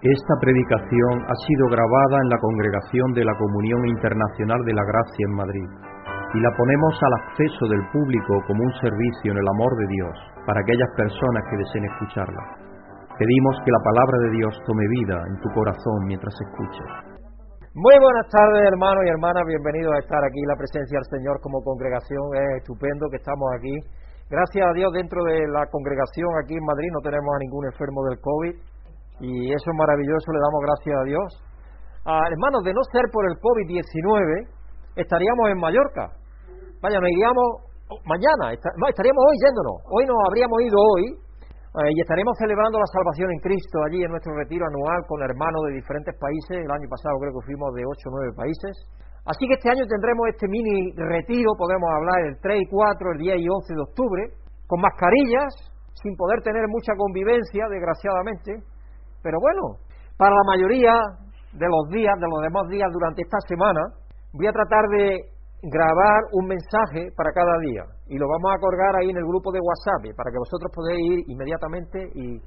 Esta predicación ha sido grabada en la congregación de la Comunión Internacional de la Gracia en Madrid y la ponemos al acceso del público como un servicio en el amor de Dios para aquellas personas que deseen escucharla. Pedimos que la palabra de Dios tome vida en tu corazón mientras escuches. Muy buenas tardes, hermanos y hermanas. Bienvenidos a estar aquí la presencia del Señor como congregación. Es estupendo que estamos aquí. Gracias a Dios, dentro de la congregación aquí en Madrid no tenemos a ningún enfermo del COVID y eso es maravilloso. Le damos gracias a Dios. Ah, hermanos, de no ser por el COVID-19, estaríamos en Mallorca. Vaya, nos iríamos mañana, estaríamos hoy yéndonos. Hoy nos habríamos ido hoy eh, y estaremos celebrando la salvación en Cristo allí en nuestro retiro anual con hermanos de diferentes países. El año pasado creo que fuimos de 8 o 9 países. Así que este año tendremos este mini retiro, podemos hablar el 3 y 4, el 10 y 11 de octubre, con mascarillas, sin poder tener mucha convivencia, desgraciadamente. Pero bueno, para la mayoría de los días, de los demás días durante esta semana, voy a tratar de grabar un mensaje para cada día y lo vamos a colgar ahí en el grupo de WhatsApp para que vosotros podáis ir inmediatamente y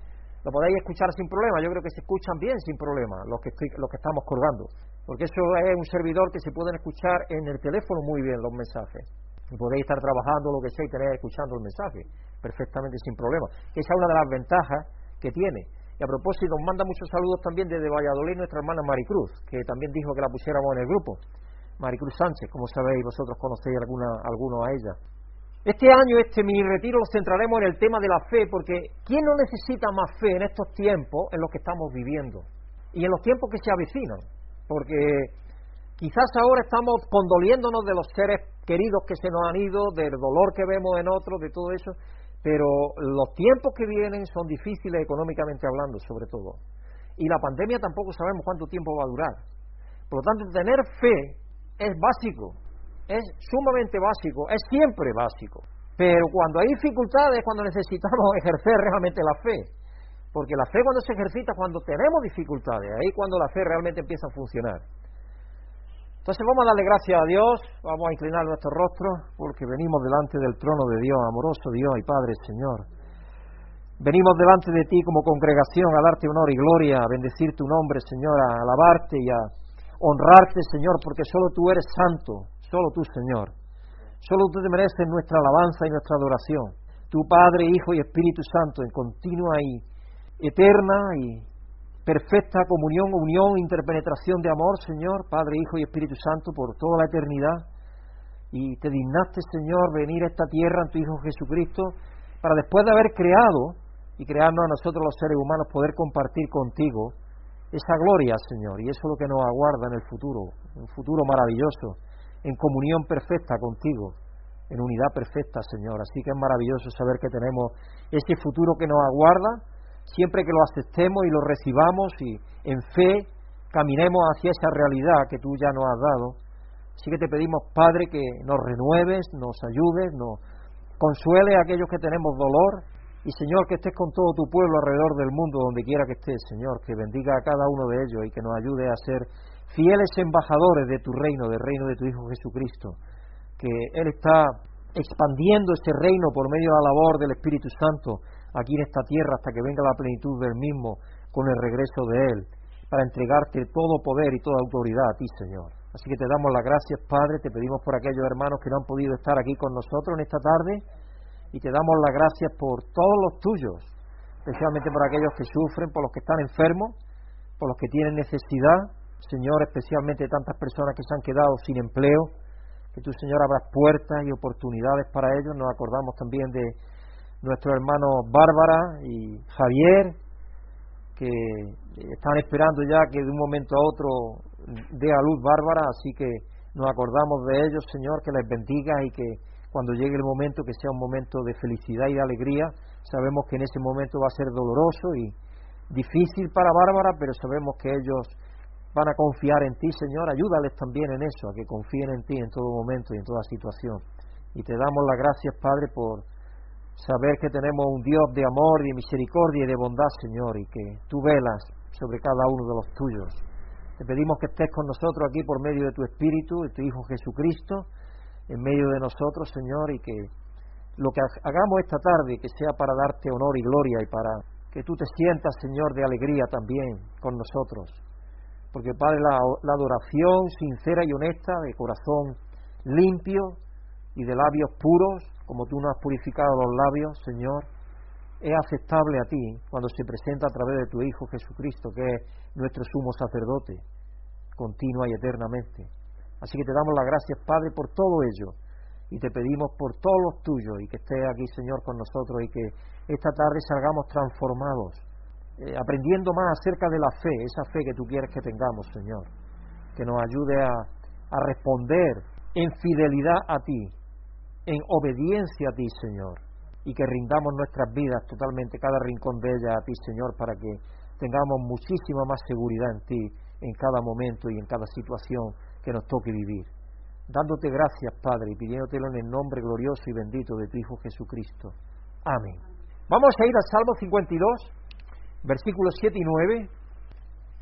lo podáis escuchar sin problema. Yo creo que se escuchan bien sin problema los que, los que estamos colgando, porque eso es un servidor que se pueden escuchar en el teléfono muy bien los mensajes. Y podéis estar trabajando lo que sea y tener escuchando el mensaje perfectamente sin problema. Esa es una de las ventajas que tiene. A propósito, nos manda muchos saludos también desde Valladolid nuestra hermana Maricruz, que también dijo que la pusiéramos en el grupo. Maricruz Sánchez, como sabéis, vosotros conocéis alguna, alguno a ella. Este año, este mini retiro, lo centraremos en el tema de la fe, porque ¿quién no necesita más fe en estos tiempos en los que estamos viviendo? Y en los tiempos que se avecinan, porque quizás ahora estamos condoliéndonos de los seres queridos que se nos han ido, del dolor que vemos en otros, de todo eso, pero los tiempos que vienen son difíciles económicamente hablando, sobre todo. Y la pandemia tampoco sabemos cuánto tiempo va a durar. Por lo tanto, tener fe es básico, es sumamente básico, es siempre básico. Pero cuando hay dificultades es cuando necesitamos ejercer realmente la fe. Porque la fe cuando se ejercita, cuando tenemos dificultades, ahí cuando la fe realmente empieza a funcionar. Entonces vamos a darle gracias a Dios, vamos a inclinar nuestro rostro, porque venimos delante del trono de Dios, amoroso Dios y Padre Señor. Venimos delante de ti como congregación a darte honor y gloria, a bendecir tu nombre, Señor, a alabarte y a honrarte, Señor, porque solo tú eres santo, solo tú, Señor. Solo tú te mereces nuestra alabanza y nuestra adoración. Tu Padre, Hijo y Espíritu Santo, en continua y eterna y perfecta comunión, unión, interpenetración de amor, Señor, Padre, Hijo y Espíritu Santo, por toda la eternidad. Y te dignaste, Señor, venir a esta tierra en tu Hijo Jesucristo, para después de haber creado y crearnos a nosotros los seres humanos, poder compartir contigo esa gloria, Señor, y eso es lo que nos aguarda en el futuro, un futuro maravilloso, en comunión perfecta contigo, en unidad perfecta, Señor. Así que es maravilloso saber que tenemos ese futuro que nos aguarda, siempre que lo aceptemos y lo recibamos y en fe caminemos hacia esa realidad que tú ya nos has dado. Así que te pedimos, Padre, que nos renueves, nos ayudes, nos consuele a aquellos que tenemos dolor, y Señor, que estés con todo tu pueblo alrededor del mundo, donde quiera que estés, Señor, que bendiga a cada uno de ellos y que nos ayude a ser fieles embajadores de tu reino, del reino de tu Hijo Jesucristo. Que Él está expandiendo ese reino por medio de la labor del Espíritu Santo aquí en esta tierra hasta que venga la plenitud del mismo con el regreso de Él, para entregarte todo poder y toda autoridad a ti, Señor. Así que te damos las gracias, Padre, te pedimos por aquellos hermanos que no han podido estar aquí con nosotros en esta tarde y te damos las gracias por todos los tuyos, especialmente por aquellos que sufren, por los que están enfermos, por los que tienen necesidad, Señor, especialmente tantas personas que se han quedado sin empleo, que tu Señor abras puertas y oportunidades para ellos. Nos acordamos también de nuestros hermanos Bárbara y Javier, que están esperando ya que de un momento a otro dé a luz Bárbara, así que nos acordamos de ellos, Señor, que les bendiga y que cuando llegue el momento que sea un momento de felicidad y de alegría. Sabemos que en ese momento va a ser doloroso y difícil para Bárbara, pero sabemos que ellos van a confiar en ti, Señor. Ayúdales también en eso, a que confíen en ti en todo momento y en toda situación. Y te damos las gracias, Padre, por saber que tenemos un Dios de amor y de misericordia y de bondad, Señor, y que tú velas sobre cada uno de los tuyos. Te pedimos que estés con nosotros aquí por medio de tu Espíritu, de tu Hijo Jesucristo, en medio de nosotros, Señor, y que lo que hagamos esta tarde, que sea para darte honor y gloria y para que tú te sientas, Señor, de alegría también con nosotros. Porque, Padre, la, la adoración sincera y honesta, de corazón limpio y de labios puros, como tú nos has purificado los labios, Señor, es aceptable a ti cuando se presenta a través de tu Hijo Jesucristo, que es nuestro sumo sacerdote, continua y eternamente. Así que te damos las gracias, Padre, por todo ello. Y te pedimos por todos los tuyos y que estés aquí, Señor, con nosotros y que esta tarde salgamos transformados, eh, aprendiendo más acerca de la fe, esa fe que tú quieres que tengamos, Señor. Que nos ayude a, a responder en fidelidad a ti, en obediencia a ti, Señor y que rindamos nuestras vidas totalmente, cada rincón de ellas a ti, Señor, para que tengamos muchísima más seguridad en ti en cada momento y en cada situación que nos toque vivir. Dándote gracias, Padre, y pidiéndotelo en el nombre glorioso y bendito de tu Hijo Jesucristo. Amén. Vamos a ir al Salmo 52, versículos 7 y 9.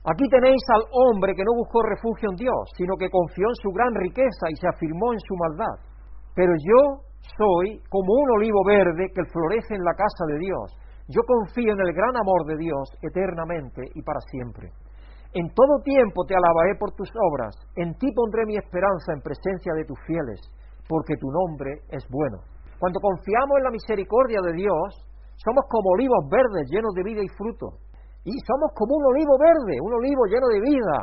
Aquí tenéis al hombre que no buscó refugio en Dios, sino que confió en su gran riqueza y se afirmó en su maldad. Pero yo soy como un olivo verde que florece en la casa de Dios. Yo confío en el gran amor de Dios eternamente y para siempre. En todo tiempo te alabaré por tus obras, en ti pondré mi esperanza en presencia de tus fieles, porque tu nombre es bueno. Cuando confiamos en la misericordia de Dios, somos como olivos verdes llenos de vida y fruto. Y somos como un olivo verde, un olivo lleno de vida,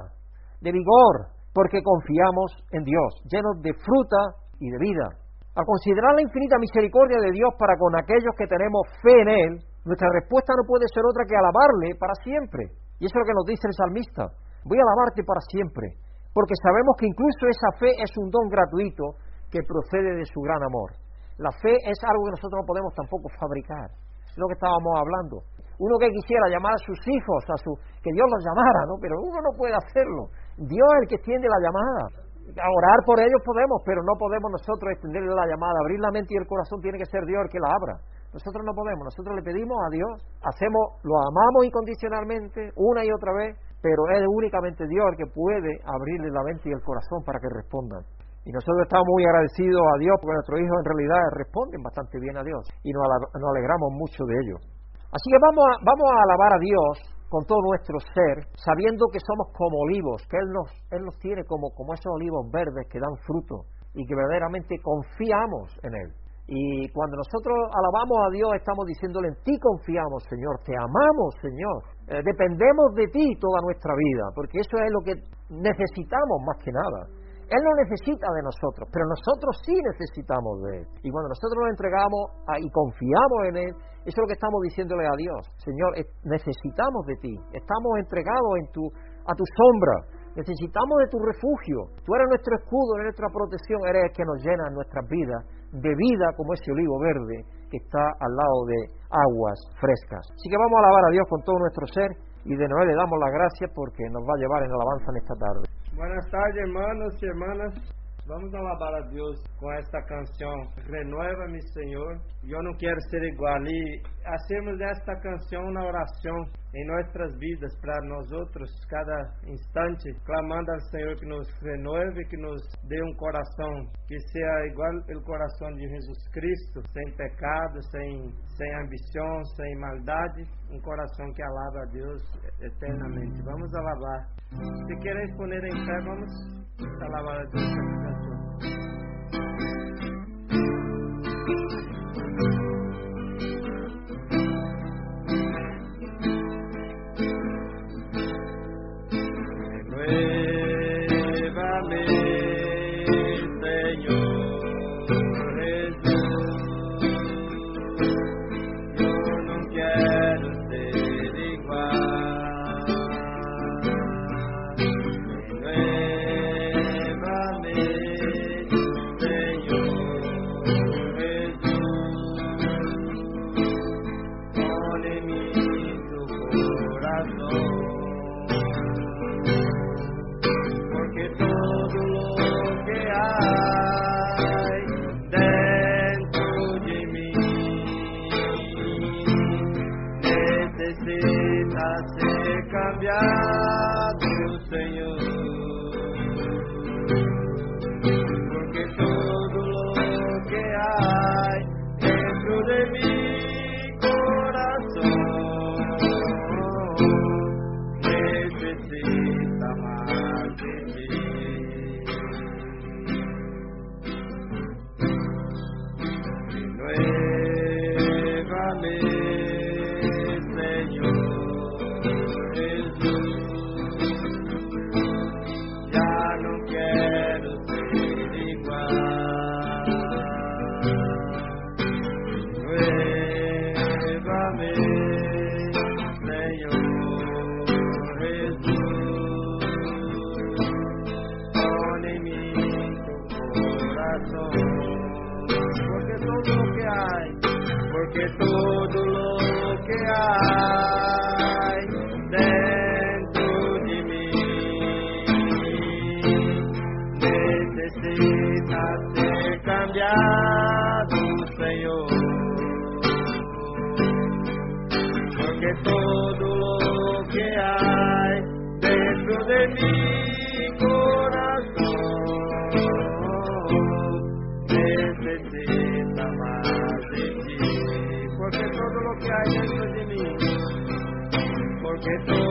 de vigor, porque confiamos en Dios, llenos de fruta y de vida. Al considerar la infinita misericordia de Dios para con aquellos que tenemos fe en Él, nuestra respuesta no puede ser otra que alabarle para siempre. Y eso es lo que nos dice el salmista. Voy a alabarte para siempre, porque sabemos que incluso esa fe es un don gratuito que procede de su gran amor. La fe es algo que nosotros no podemos tampoco fabricar. Es lo que estábamos hablando. Uno que quisiera llamar a sus hijos, a su, que Dios los llamara, ¿no? Pero uno no puede hacerlo. Dios es el que extiende la llamada orar por ellos podemos, pero no podemos nosotros extenderle la llamada. Abrir la mente y el corazón tiene que ser Dios el que la abra. Nosotros no podemos, nosotros le pedimos a Dios, hacemos, lo amamos incondicionalmente una y otra vez, pero es únicamente Dios el que puede abrirle la mente y el corazón para que respondan. Y nosotros estamos muy agradecidos a Dios porque nuestros hijos en realidad responden bastante bien a Dios y nos, alegramos mucho de ello. Así que vamos vamos a alabar a Dios con todo nuestro ser, sabiendo que somos como olivos, que Él nos, Él nos tiene como, como esos olivos verdes que dan fruto y que verdaderamente confiamos en Él. Y cuando nosotros alabamos a Dios, estamos diciéndole, en ti confiamos, Señor, te amamos, Señor, eh, dependemos de ti toda nuestra vida, porque eso es lo que necesitamos más que nada. Él no necesita de nosotros, pero nosotros sí necesitamos de Él. Y cuando nosotros nos entregamos y confiamos en Él, eso es lo que estamos diciéndole a Dios. Señor, necesitamos de ti. Estamos entregados en tu, a tu sombra. Necesitamos de tu refugio. Tú eres nuestro escudo, eres nuestra protección, eres el que nos llena nuestras vidas de vida como ese olivo verde que está al lado de aguas frescas. Así que vamos a alabar a Dios con todo nuestro ser y de nuevo le damos las gracias porque nos va a llevar en alabanza en esta tarde. Buenas tardes, hermanos y hermanas. Vamos alabar a Deus com esta canção. Renueva-me, Senhor. Eu não quero ser igual. E hacemos esta canção na oração em nossas vidas, para nós outros, cada instante, clamando ao Senhor que nos renove, que nos dê um coração que seja igual ao coração de Jesus Cristo, sem pecado, sem, sem ambição, sem maldade. Um coração que alaba a Deus eternamente. Vamos alabar. Se queres poner em pé, vamos alabar a Deus. สวัสดี de mí, porque todo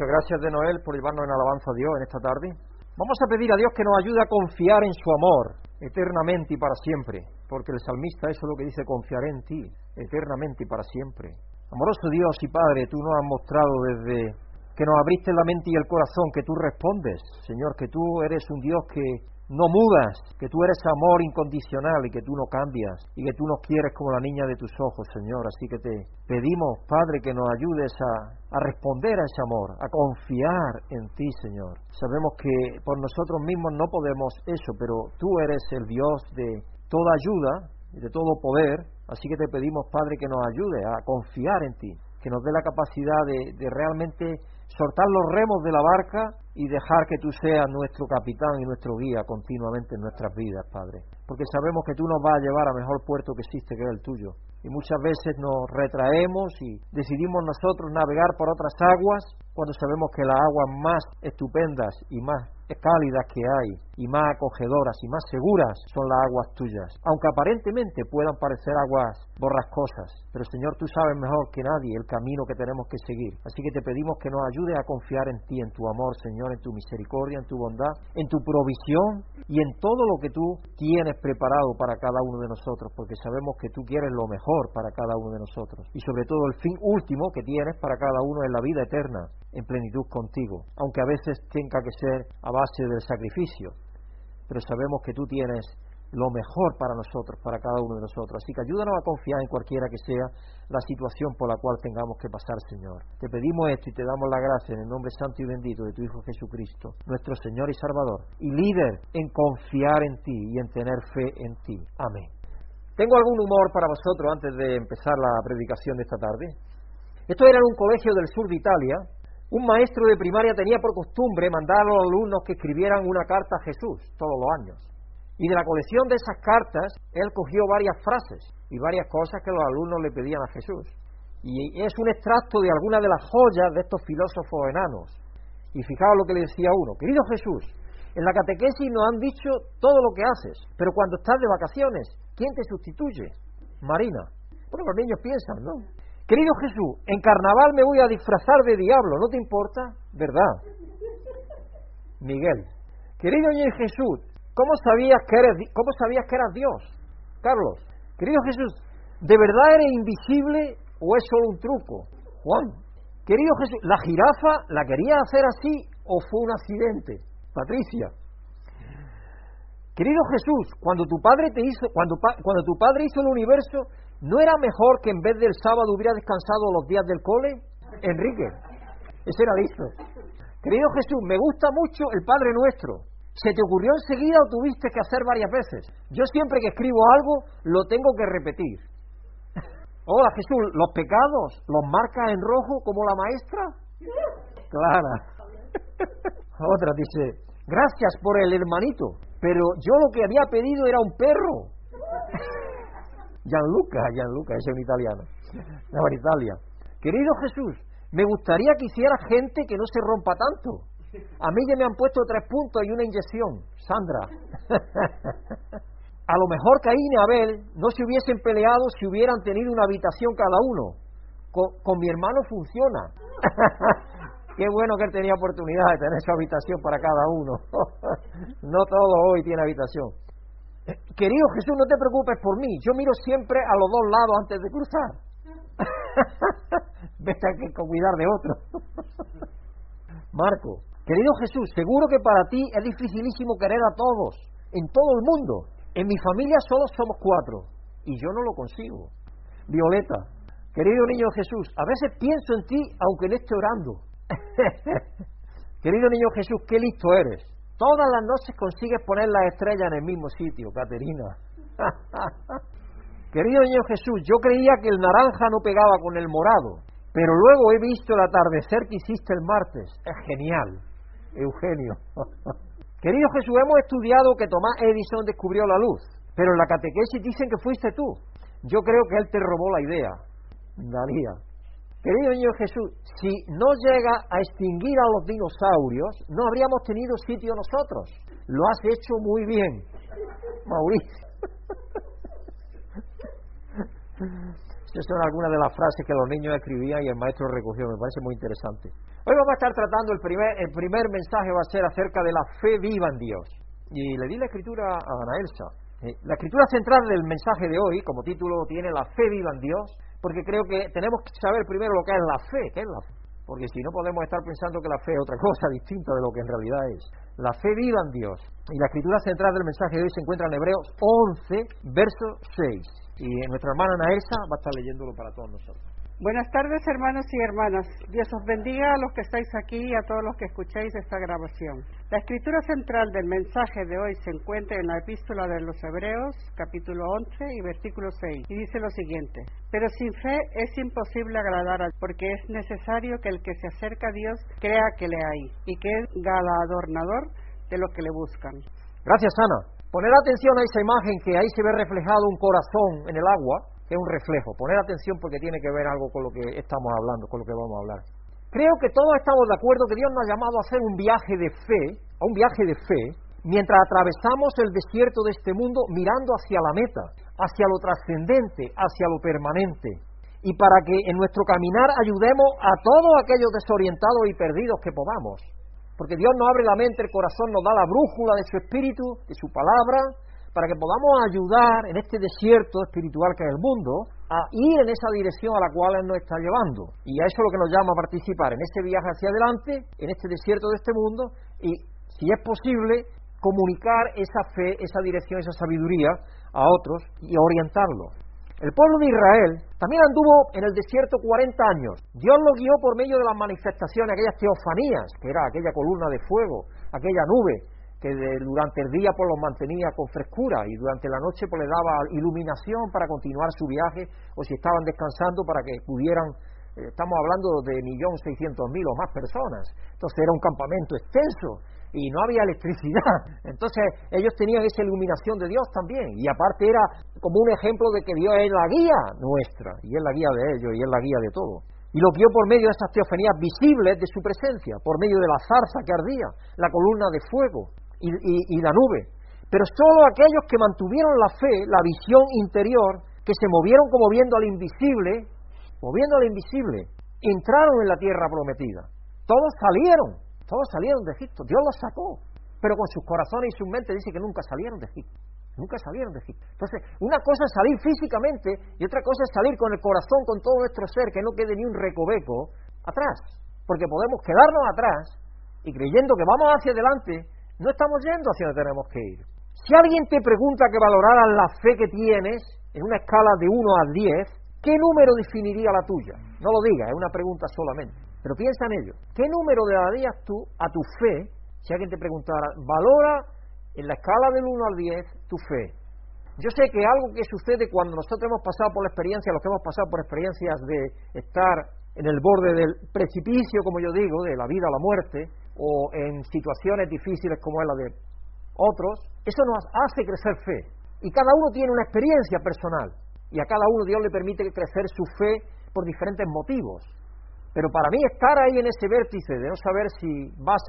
Muchas gracias de Noel por llevarnos en alabanza a Dios en esta tarde. Vamos a pedir a Dios que nos ayude a confiar en su amor eternamente y para siempre, porque el salmista eso es lo que dice, confiaré en ti eternamente y para siempre. Amoroso Dios y Padre, tú nos has mostrado desde que nos abriste la mente y el corazón que tú respondes, Señor, que tú eres un Dios que no mudas, que tú eres amor incondicional y que tú no cambias y que tú nos quieres como la niña de tus ojos, Señor. Así que te pedimos, Padre, que nos ayudes a, responder a ese amor, a confiar en ti, Señor. Sabemos que por nosotros mismos no podemos eso, pero tú eres el Dios de toda ayuda y de todo poder. Así que te pedimos, Padre, que nos ayude a confiar en ti, que nos dé la capacidad de, de realmente soltar los remos de la barca y dejar que tú seas nuestro capitán y nuestro guía continuamente en nuestras vidas, Padre. Porque sabemos que tú nos vas a llevar a mejor puerto que existe, que es el tuyo. Y muchas veces nos retraemos y decidimos nosotros navegar por otras aguas cuando sabemos que las aguas más estupendas y más cálidas que hay y más acogedoras y más seguras son las aguas tuyas, aunque aparentemente puedan parecer aguas borrascosas, pero Señor tú sabes mejor que nadie el camino que tenemos que seguir, así que te pedimos que nos ayudes a confiar en ti, en tu amor Señor, en tu misericordia, en tu bondad, en tu provisión y en todo lo que tú tienes preparado para cada uno de nosotros, porque sabemos que tú quieres lo mejor para cada uno de nosotros y sobre todo el fin último que tienes para cada uno es la vida eterna en plenitud contigo, aunque a veces tenga que ser a base del sacrificio, pero sabemos que tú tienes lo mejor para nosotros, para cada uno de nosotros. Así que ayúdanos a confiar en cualquiera que sea la situación por la cual tengamos que pasar, Señor. Te pedimos esto y te damos la gracia en el nombre santo y bendito de tu Hijo Jesucristo, nuestro Señor y Salvador, y líder en confiar en ti y en tener fe en ti. Amén. Tengo algún humor para vosotros antes de empezar la predicación de esta tarde. Esto era en un colegio del sur de Italia. Un maestro de primaria tenía por costumbre mandar a los alumnos que escribieran una carta a Jesús todos los años. Y de la colección de esas cartas, él cogió varias frases y varias cosas que los alumnos le pedían a Jesús. Y es un extracto de algunas de las joyas de estos filósofos enanos. Y fijaos lo que le decía uno, querido Jesús, en la catequesis nos han dicho todo lo que haces, pero cuando estás de vacaciones, ¿quién te sustituye? Marina. Bueno, los niños piensan, ¿no? Querido Jesús, en carnaval me voy a disfrazar de diablo, ¿no te importa? ¿Verdad? Miguel. Querido Jesús, ¿cómo sabías que eres, cómo sabías que eras Dios? Carlos. Querido Jesús, ¿de verdad eres invisible o es solo un truco? Juan. Querido Jesús, ¿la jirafa la quería hacer así o fue un accidente? Patricia. Querido Jesús, cuando tu padre te hizo, cuando, cuando tu padre hizo el universo, ¿no era mejor que en vez del sábado hubiera descansado los días del cole? Enrique, ese era listo. Querido Jesús, me gusta mucho el Padre Nuestro. ¿Se te ocurrió enseguida o tuviste que hacer varias veces? Yo siempre que escribo algo lo tengo que repetir. Hola Jesús, ¿los pecados los marcas en rojo como la maestra? Clara. Otra dice, gracias por el hermanito, pero yo lo que había pedido era un perro. Gianluca, Gianluca, ese es un italiano. De Italia. Querido Jesús, me gustaría que hiciera gente que no se rompa tanto. A mí ya me han puesto tres puntos y una inyección. Sandra. A lo mejor Caín y Abel no se hubiesen peleado si hubieran tenido una habitación cada uno. Con, mi hermano funciona. Qué bueno que él tenía oportunidad de tener su habitación para cada uno. no todo hoy tiene habitación. Querido Jesús, no te preocupes por mí. Yo miro siempre a los dos lados antes de cruzar. Vete a que cuidar de otro. Marco, querido Jesús, seguro que para ti es dificilísimo querer a todos, en todo el mundo. En mi familia solo somos cuatro y yo no lo consigo. Violeta, querido niño Jesús, a veces pienso en ti aunque no esté orando. querido niño Jesús, qué listo eres. Todas las noches consigues poner las estrellas en el mismo sitio, Caterina. querido niño Jesús, yo creía que el naranja no pegaba con el morado, pero luego he visto el atardecer que hiciste el martes. Es genial, Eugenio. Querido Jesús, hemos estudiado que Tomás Edison descubrió la luz, pero en la catequesis dicen que fuiste tú. Yo creo que él te robó la idea. Daría. Querido niño Jesús, si no llega a extinguir a los dinosaurios, no habríamos tenido sitio nosotros. Lo has hecho muy bien, Mauricio. Estas son algunas de las frases que los niños escribían y el maestro recogió. Me parece muy interesante. Hoy vamos a estar tratando el primer, el primer mensaje va a ser acerca de la fe viva en Dios. Y le di la escritura a Ana Elsa. Eh, la escritura central del mensaje de hoy, como título, tiene la fe viva en Dios, porque creo que tenemos que saber primero lo que es la fe, qué es la fe. Porque si no podemos estar pensando que la fe es otra cosa distinta de lo que en realidad es. La fe viva en Dios. Y la escritura central del mensaje de hoy se encuentra en Hebreos 11, verso 6. Y nuestra hermana Ana va a estar leyéndolo para todos nosotros. Buenas tardes, hermanos y hermanas. Dios os bendiga a los que estáis aquí y a todos los que escucháis esta grabación. La escritura central del mensaje de hoy se encuentra en la epístola de los Hebreos, capítulo 11 y versículo 6, y dice lo siguiente: Pero sin fe es imposible agradar a porque es necesario que el que se acerca a Dios crea que le hay y que es galardonador de los que le buscan. Gracias, Ana. Poner atención a esa imagen que ahí se ve reflejado un corazón en el agua, es un reflejo. Poner atención porque tiene que ver algo con lo que estamos hablando, con lo que vamos a hablar. Creo que todos estamos de acuerdo que Dios nos ha llamado a hacer un viaje de fe, a un viaje de fe, mientras atravesamos el desierto de este mundo mirando hacia la meta, hacia lo trascendente, hacia lo permanente. Y para que en nuestro caminar ayudemos a todos aquellos desorientados y perdidos que podamos porque Dios nos abre la mente, el corazón nos da la brújula de su espíritu, de su palabra, para que podamos ayudar en este desierto espiritual que es el mundo a ir en esa dirección a la cual Él nos está llevando. Y a eso es lo que nos llama a participar, en este viaje hacia adelante, en este desierto de este mundo, y si es posible, comunicar esa fe, esa dirección, esa sabiduría a otros y orientarlos. El pueblo de Israel también anduvo en el desierto 40 años. Dios lo guió por medio de las manifestaciones, aquellas teofanías, que era aquella columna de fuego, aquella nube, que durante el día pues los mantenía con frescura y durante la noche pues le daba iluminación para continuar su viaje o si estaban descansando para que pudieran eh, estamos hablando de millón seiscientos mil o más personas entonces era un campamento extenso y no había electricidad. Entonces ellos tenían esa iluminación de Dios también. Y aparte era como un ejemplo de que Dios es la guía nuestra, y es la guía de ellos, y es la guía de todo. Y lo guió por medio de esas teofanías visibles de su presencia, por medio de la zarza que ardía, la columna de fuego y, y la nube. Pero solo aquellos que mantuvieron la fe, la visión interior, que se movieron como viendo al invisible, moviendo al invisible, entraron en la tierra prometida. Todos salieron, todos salieron de Egipto, Dios los sacó, pero con sus corazones y sus mentes dice que nunca salieron de Egipto. Nunca salieron de Egipto. Entonces, una cosa es salir físicamente y otra cosa es salir con el corazón, con todo nuestro ser, que no quede ni un recoveco atrás. Porque podemos quedarnos atrás y creyendo que vamos hacia adelante, no estamos yendo hacia donde tenemos que ir. Si alguien te pregunta que valoraras la fe que tienes en una escala de 1 a 10, ¿qué número definiría la tuya? No lo digas, es una pregunta solamente. Pero piensa en ello. ¿Qué número le darías tú a tu fe si alguien te preguntara, valora en la escala del 1 al 10 tu fe? Yo sé que algo que sucede cuando nosotros hemos pasado por la experiencia, los que hemos pasado por experiencias de estar en el borde del precipicio, como yo digo, de la vida a la muerte, o en situaciones difíciles como es la de otros, eso nos hace crecer fe. Y cada uno tiene una experiencia personal. Y a cada uno Dios le permite crecer su fe por diferentes motivos. Pero para mí estar ahí en ese vértice de no saber si vas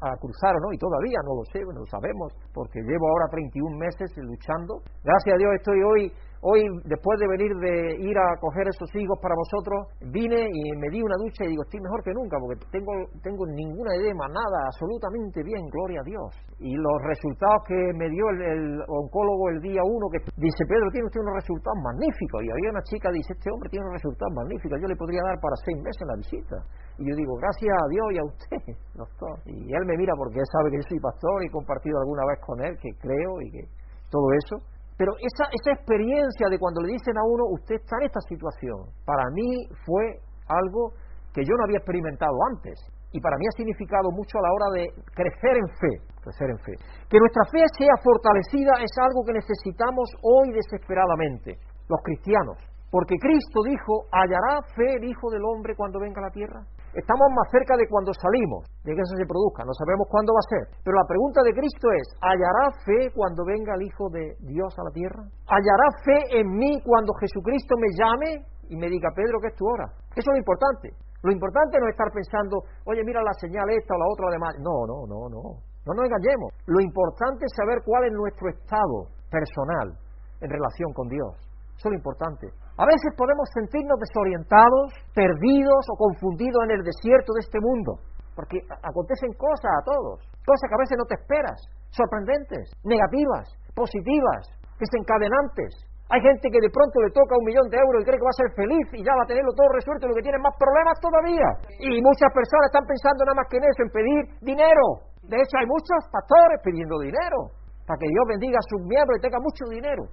a, cruzar o no, y todavía no lo sé, no lo sabemos, porque llevo ahora 31 meses luchando. Gracias a Dios estoy hoy Hoy, después de venir de ir a coger esos higos para vosotros, vine y me di una ducha y digo, estoy mejor que nunca, porque tengo, tengo ninguna edema, nada, absolutamente bien, gloria a Dios. Y los resultados que me dio el, oncólogo el día uno, que dice, Pedro, tiene usted unos resultados magníficos. Y había una chica dice, este hombre tiene unos resultados magníficos, yo le podría dar para seis meses la visita. Y yo digo, gracias a Dios y a usted, doctor. Y él me mira porque él sabe que yo soy pastor y he compartido alguna vez con él, que creo y que todo eso. Pero esa, esa experiencia de cuando le dicen a uno, usted está en esta situación, para mí fue algo que yo no había experimentado antes. Y para mí ha significado mucho a la hora de crecer en fe, crecer en fe. Que nuestra fe sea fortalecida es algo que necesitamos hoy desesperadamente, los cristianos. Porque Cristo dijo, ¿hallará fe el Hijo del Hombre cuando venga a la tierra? Estamos más cerca de cuando salimos, de que eso se produzca, no sabemos cuándo va a ser. Pero la pregunta de Cristo es, ¿hallará fe cuando venga el Hijo de Dios a la tierra? ¿Hallará fe en mí cuando Jesucristo me llame y me diga, Pedro, que es tu hora? Eso es lo importante. Lo importante no es estar pensando, oye, mira la señal esta o la otra, además. No, no, no, no. No nos engañemos. Lo importante es saber cuál es nuestro estado personal en relación con Dios. Eso es lo importante. A veces podemos sentirnos desorientados, perdidos o confundidos en el desierto de este mundo, porque acontecen cosas a todos, cosas que a veces no te esperas, sorprendentes, negativas, positivas, desencadenantes. Hay gente que de pronto le toca un millón de euros y cree que va a ser feliz y ya va a tenerlo todo resuelto lo que tiene más problemas todavía. Y muchas personas están pensando nada más que en eso, en pedir dinero. De hecho, hay muchos pastores pidiendo dinero para que Dios bendiga a sus miembros y tenga mucho dinero.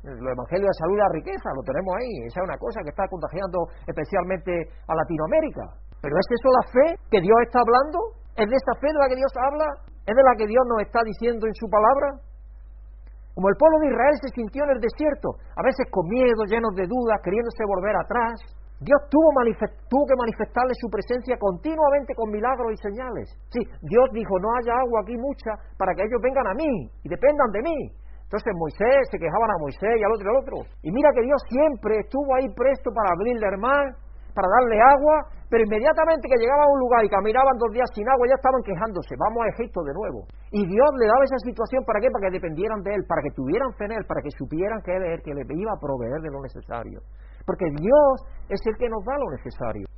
El Evangelio de Salud y la riqueza, lo tenemos ahí. Esa es una cosa que está contagiando especialmente a Latinoamérica. Pero ¿es eso la fe que Dios está hablando? ¿Es de esta fe de la que Dios habla? ¿Es de la que Dios nos está diciendo en su palabra? Como el pueblo de Israel se sintió en el desierto, a veces con miedo, llenos de dudas, queriéndose volver atrás, Dios tuvo, tuvo, que manifestarle su presencia continuamente con milagros y señales. Sí, Dios dijo, no haya agua aquí mucha para que ellos vengan a mí y dependan de mí. Entonces Moisés se quejaban a Moisés y al otro y al otro. Y mira que Dios siempre estuvo ahí presto para abrirle el mar, para darle agua, pero inmediatamente que llegaban a un lugar y caminaban dos días sin agua ya estaban quejándose, vamos a Egipto de nuevo. Y Dios le daba esa situación para qué? Para que dependieran de Él, para que tuvieran fe en Él, para que supieran que Él es el que les iba a proveer de lo necesario. Porque Dios es el que nos da lo necesario.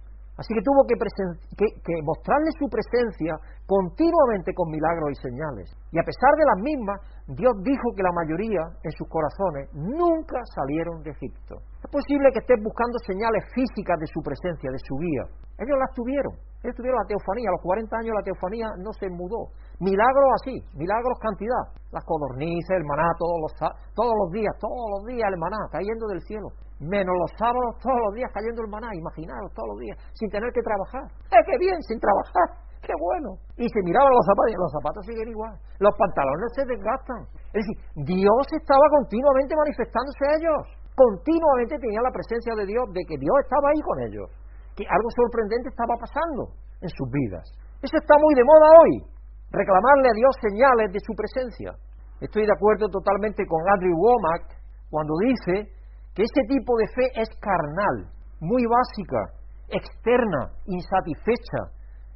Así que tuvo que, que, mostrarle su presencia continuamente con milagros y señales. Y a pesar de las mismas, Dios dijo que la mayoría en sus corazones nunca salieron de Egipto. Es posible que estés buscando señales físicas de su presencia, de su guía. Ellos las tuvieron. Ellos tuvieron la teofanía. A los 40 años la teofanía no se mudó. Milagros así, milagros cantidad. Las codornices, el maná todos los, todos los días, todos los días el maná cayendo del cielo menos los sábados todos los días cayendo el maná, imaginaros todos los días, sin tener que trabajar. ¡Eh, qué bien, sin trabajar! ¡Qué bueno! Y se miraban los zapatos y los zapatos siguen igual. Los pantalones se desgastan. Es decir, Dios estaba continuamente manifestándose a ellos. Continuamente tenían la presencia de Dios, de que Dios estaba ahí con ellos. Que algo sorprendente estaba pasando en sus vidas. Eso está muy de moda hoy. Reclamarle a Dios señales de su presencia. Estoy de acuerdo totalmente con Andrew Womack cuando dice que este tipo de fe es carnal, muy básica, externa, insatisfecha,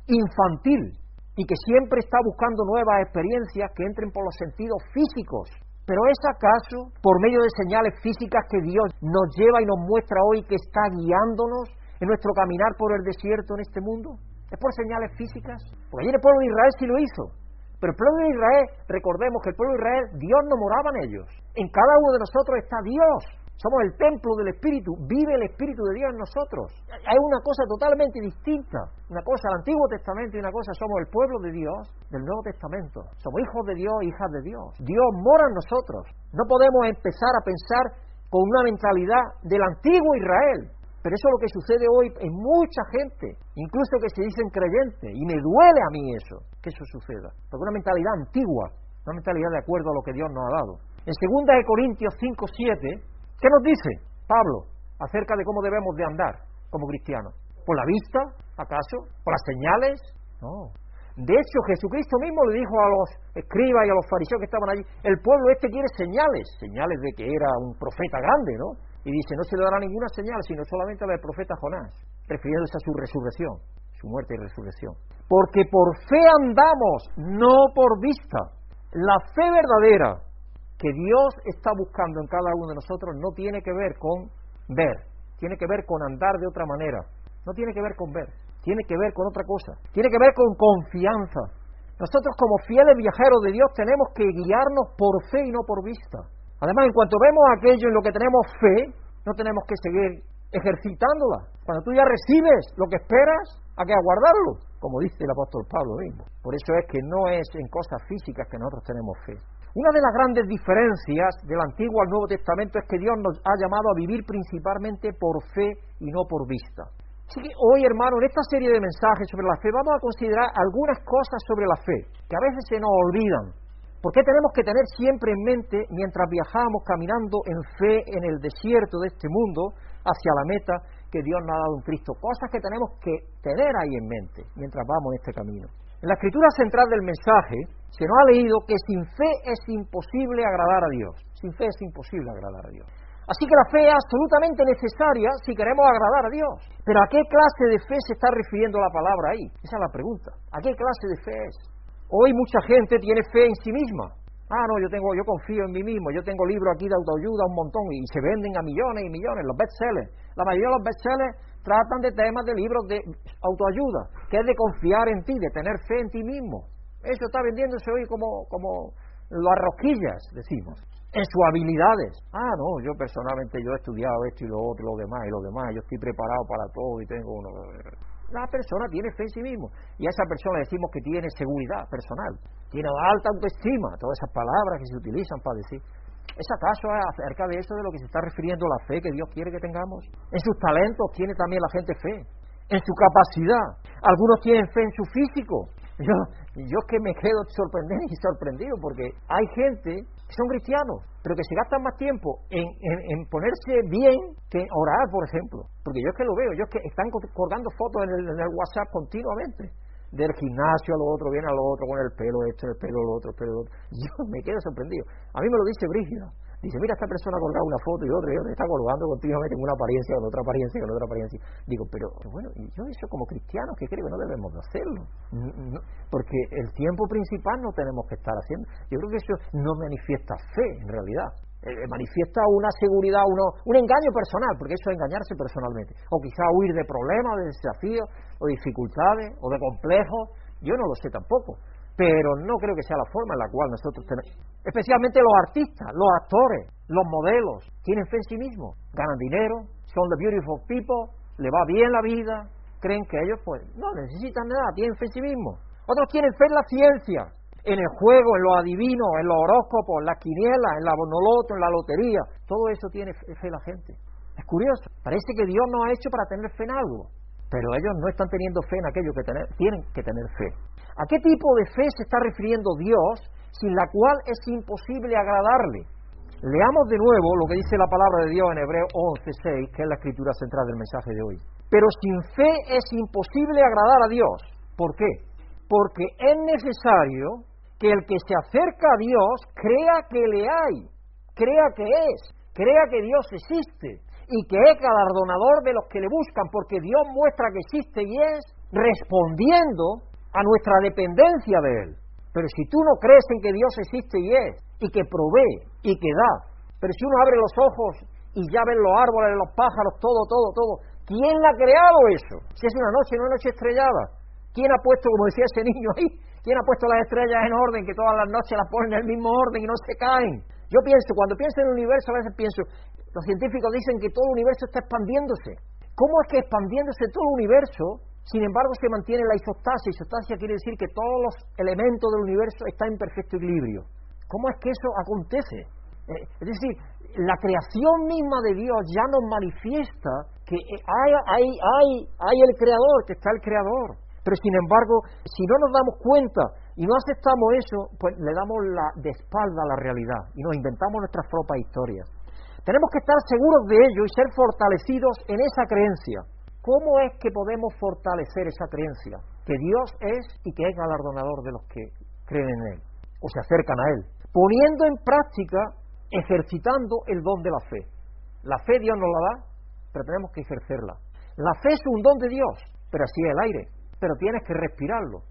infantil y que siempre está buscando nuevas experiencias que entren por los sentidos físicos. Pero ¿es acaso por medio de señales físicas que Dios nos lleva y nos muestra hoy que está guiándonos en nuestro caminar por el desierto en este mundo? ¿Es por señales físicas? Porque ayer el pueblo de Israel sí lo hizo. Pero el pueblo de Israel, recordemos que el pueblo de Israel, Dios no moraba en ellos. En cada uno de nosotros está Dios. Somos el templo del Espíritu, vive el Espíritu de Dios en nosotros. Hay una cosa totalmente distinta. Una cosa el Antiguo Testamento y una cosa somos el pueblo de Dios del Nuevo Testamento. Somos hijos de Dios, hijas de Dios. Dios mora en nosotros. No podemos empezar a pensar con una mentalidad del antiguo Israel. Pero eso es lo que sucede hoy en mucha gente, incluso que se dicen creyentes, y me duele a mí eso, que eso suceda. Porque una mentalidad antigua, una mentalidad de acuerdo a lo que Dios nos ha dado. En 2 Corintios 5, 7, ¿qué nos dice Pablo acerca de cómo debemos de andar como cristianos? ¿Por la vista, acaso? ¿Por las señales? No. De hecho, Jesucristo mismo le dijo a los escribas y a los fariseos que estaban allí, el pueblo este quiere señales, señales de que era un profeta grande, ¿no? Y dice, no se le dará ninguna señal, sino solamente la del profeta Jonás, refiriéndose a su resurrección, su muerte y resurrección. Porque por fe andamos, no por vista. La fe verdadera que Dios está buscando en cada uno de nosotros no tiene que ver con ver, tiene que ver con andar de otra manera, no tiene que ver con ver, tiene que ver con otra cosa, tiene que ver con confianza. Nosotros como fieles viajeros de Dios tenemos que guiarnos por fe y no por vista. Además, en cuanto vemos aquello en lo que tenemos fe, no tenemos que seguir ejercitándola. Cuando tú ya recibes lo que esperas, hay que aguardarlo, como dice el apóstol Pablo mismo. Por eso es que no es en cosas físicas que nosotros tenemos fe. Una de las grandes diferencias del Antiguo al Nuevo Testamento es que Dios nos ha llamado a vivir principalmente por fe y no por vista. Así que hoy, hermano, en esta serie de mensajes sobre la fe vamos a considerar algunas cosas sobre la fe que a veces se nos olvidan ¿Por qué tenemos que tener siempre en mente, mientras viajamos caminando en fe en el desierto de este mundo, hacia la meta que Dios nos ha dado en Cristo? Cosas que tenemos que tener ahí en mente mientras vamos en este camino. En la escritura central del mensaje se nos ha leído que sin fe es imposible agradar a Dios. Sin fe es imposible agradar a Dios. Así que la fe es absolutamente necesaria si queremos agradar a Dios. Pero ¿a qué clase de fe se está refiriendo la palabra ahí? Esa es la pregunta. ¿A qué clase de fe es? Hoy mucha gente tiene fe en sí misma. Ah, no, yo tengo, yo confío en mí mismo, yo tengo libros aquí de autoayuda un montón y se venden a millones y millones, los bestsellers. La mayoría de los bestsellers tratan de temas de libros de autoayuda, que es de confiar en ti, de tener fe en ti mismo. Eso está vendiéndose hoy como, como las rosquillas, decimos, en sus habilidades. Ah, no, yo personalmente yo he estudiado esto y lo otro, lo demás y lo demás, yo estoy preparado para todo y tengo uno. La persona tiene fe en sí mismo y a esa persona decimos que tiene seguridad personal, tiene alta autoestima, todas esas palabras que se utilizan para decir. ¿Es acaso acerca de eso de lo que se está refiriendo la fe que Dios quiere que tengamos? En sus talentos tiene también la gente fe, en su capacidad. Algunos tienen fe en su físico. Yo, yo es que me quedo sorprendido y sorprendido porque hay gente son cristianos, pero que se gastan más tiempo en, ponerse bien que en orar, por ejemplo. Porque yo es que lo veo, yo es que están colgando fotos en el, en el WhatsApp continuamente. Del gimnasio a lo otro, viene a lo otro, con el pelo esto, el pelo lo otro, el pelo lo otro. Yo me quedo sorprendido. A mí me lo dice Brígida. Dice, mira, esta persona ha colgado una foto y otra y otra, está colgando continuamente en una apariencia, con otra apariencia, con otra apariencia. Digo, pero bueno, yo eso como cristianos que creo que no debemos de hacerlo. porque el tiempo principal no tenemos que estar haciendo. Yo creo que eso no manifiesta fe, en realidad. Eh, eh, manifiesta una seguridad, uno, un engaño personal, porque eso es engañarse personalmente. O quizá huir de problemas, de desafíos, o dificultades, o de complejos. Yo no lo sé tampoco pero no creo que sea la forma en la cual nosotros tenemos. Especialmente los artistas, los actores, los modelos, tienen fe en sí mismos, ganan dinero, son the beautiful people, le va bien la vida, creen que ellos pues no necesitan nada, tienen fe en sí mismos. Otros tienen fe en la ciencia, en el juego, en los adivinos, en los horóscopos, en las quinielas, en la bonoloto, en la lotería. Todo eso tiene fe la gente. Es curioso, parece que Dios nos ha hecho para tener fe en algo, pero ellos no están teniendo fe en aquello que tienen que tener fe. ¿A qué tipo de fe se está refiriendo Dios sin la cual es imposible agradarle? Leamos de nuevo lo que dice la palabra de Dios en Hebreo 11:6, que es la escritura central del mensaje de hoy. Pero sin fe es imposible agradar a Dios. ¿Por qué? Porque es necesario que el que se acerca a Dios crea que le hay, crea que es, crea que Dios existe y que es galardonador de los que le buscan, porque Dios muestra que existe y es respondiendo a nuestra dependencia de Él. Pero si tú no crees en que Dios existe y es, y que provee, y que da, pero si uno abre los ojos y ya ven los árboles, los pájaros, todo, todo, todo, ¿quién ha creado eso? Si es una noche, no una noche estrellada. ¿Quién ha puesto, como decía ese niño ahí, quién ha puesto las estrellas en orden, que todas las noches las ponen en el mismo orden y no se caen? Yo pienso, cuando pienso en el universo, a veces pienso, los científicos dicen que todo el universo está expandiéndose. ¿Cómo es que expandiéndose todo el universo, sin embargo, se mantiene la isostasia? Isostasia quiere decir que todos los elementos del universo están en perfecto equilibrio. ¿Cómo es que eso acontece? Eh, es decir, la creación misma de Dios ya nos manifiesta que hay, hay, hay, hay el creador, que está el creador. Pero sin embargo, si no nos damos cuenta y no aceptamos eso, pues le damos la de espalda a la realidad y nos inventamos nuestras propias historias. Tenemos que estar seguros de ello y ser fortalecidos en esa creencia. ¿Cómo es que podemos fortalecer esa creencia? Que Dios es y que es galardonador de los que creen en Él o se acercan a Él. Poniendo en práctica ejercitando el don de la fe. La fe Dios nos la da, pero tenemos que ejercerla. La fe es un don de Dios, pero así es el aire, pero tienes que respirarlo.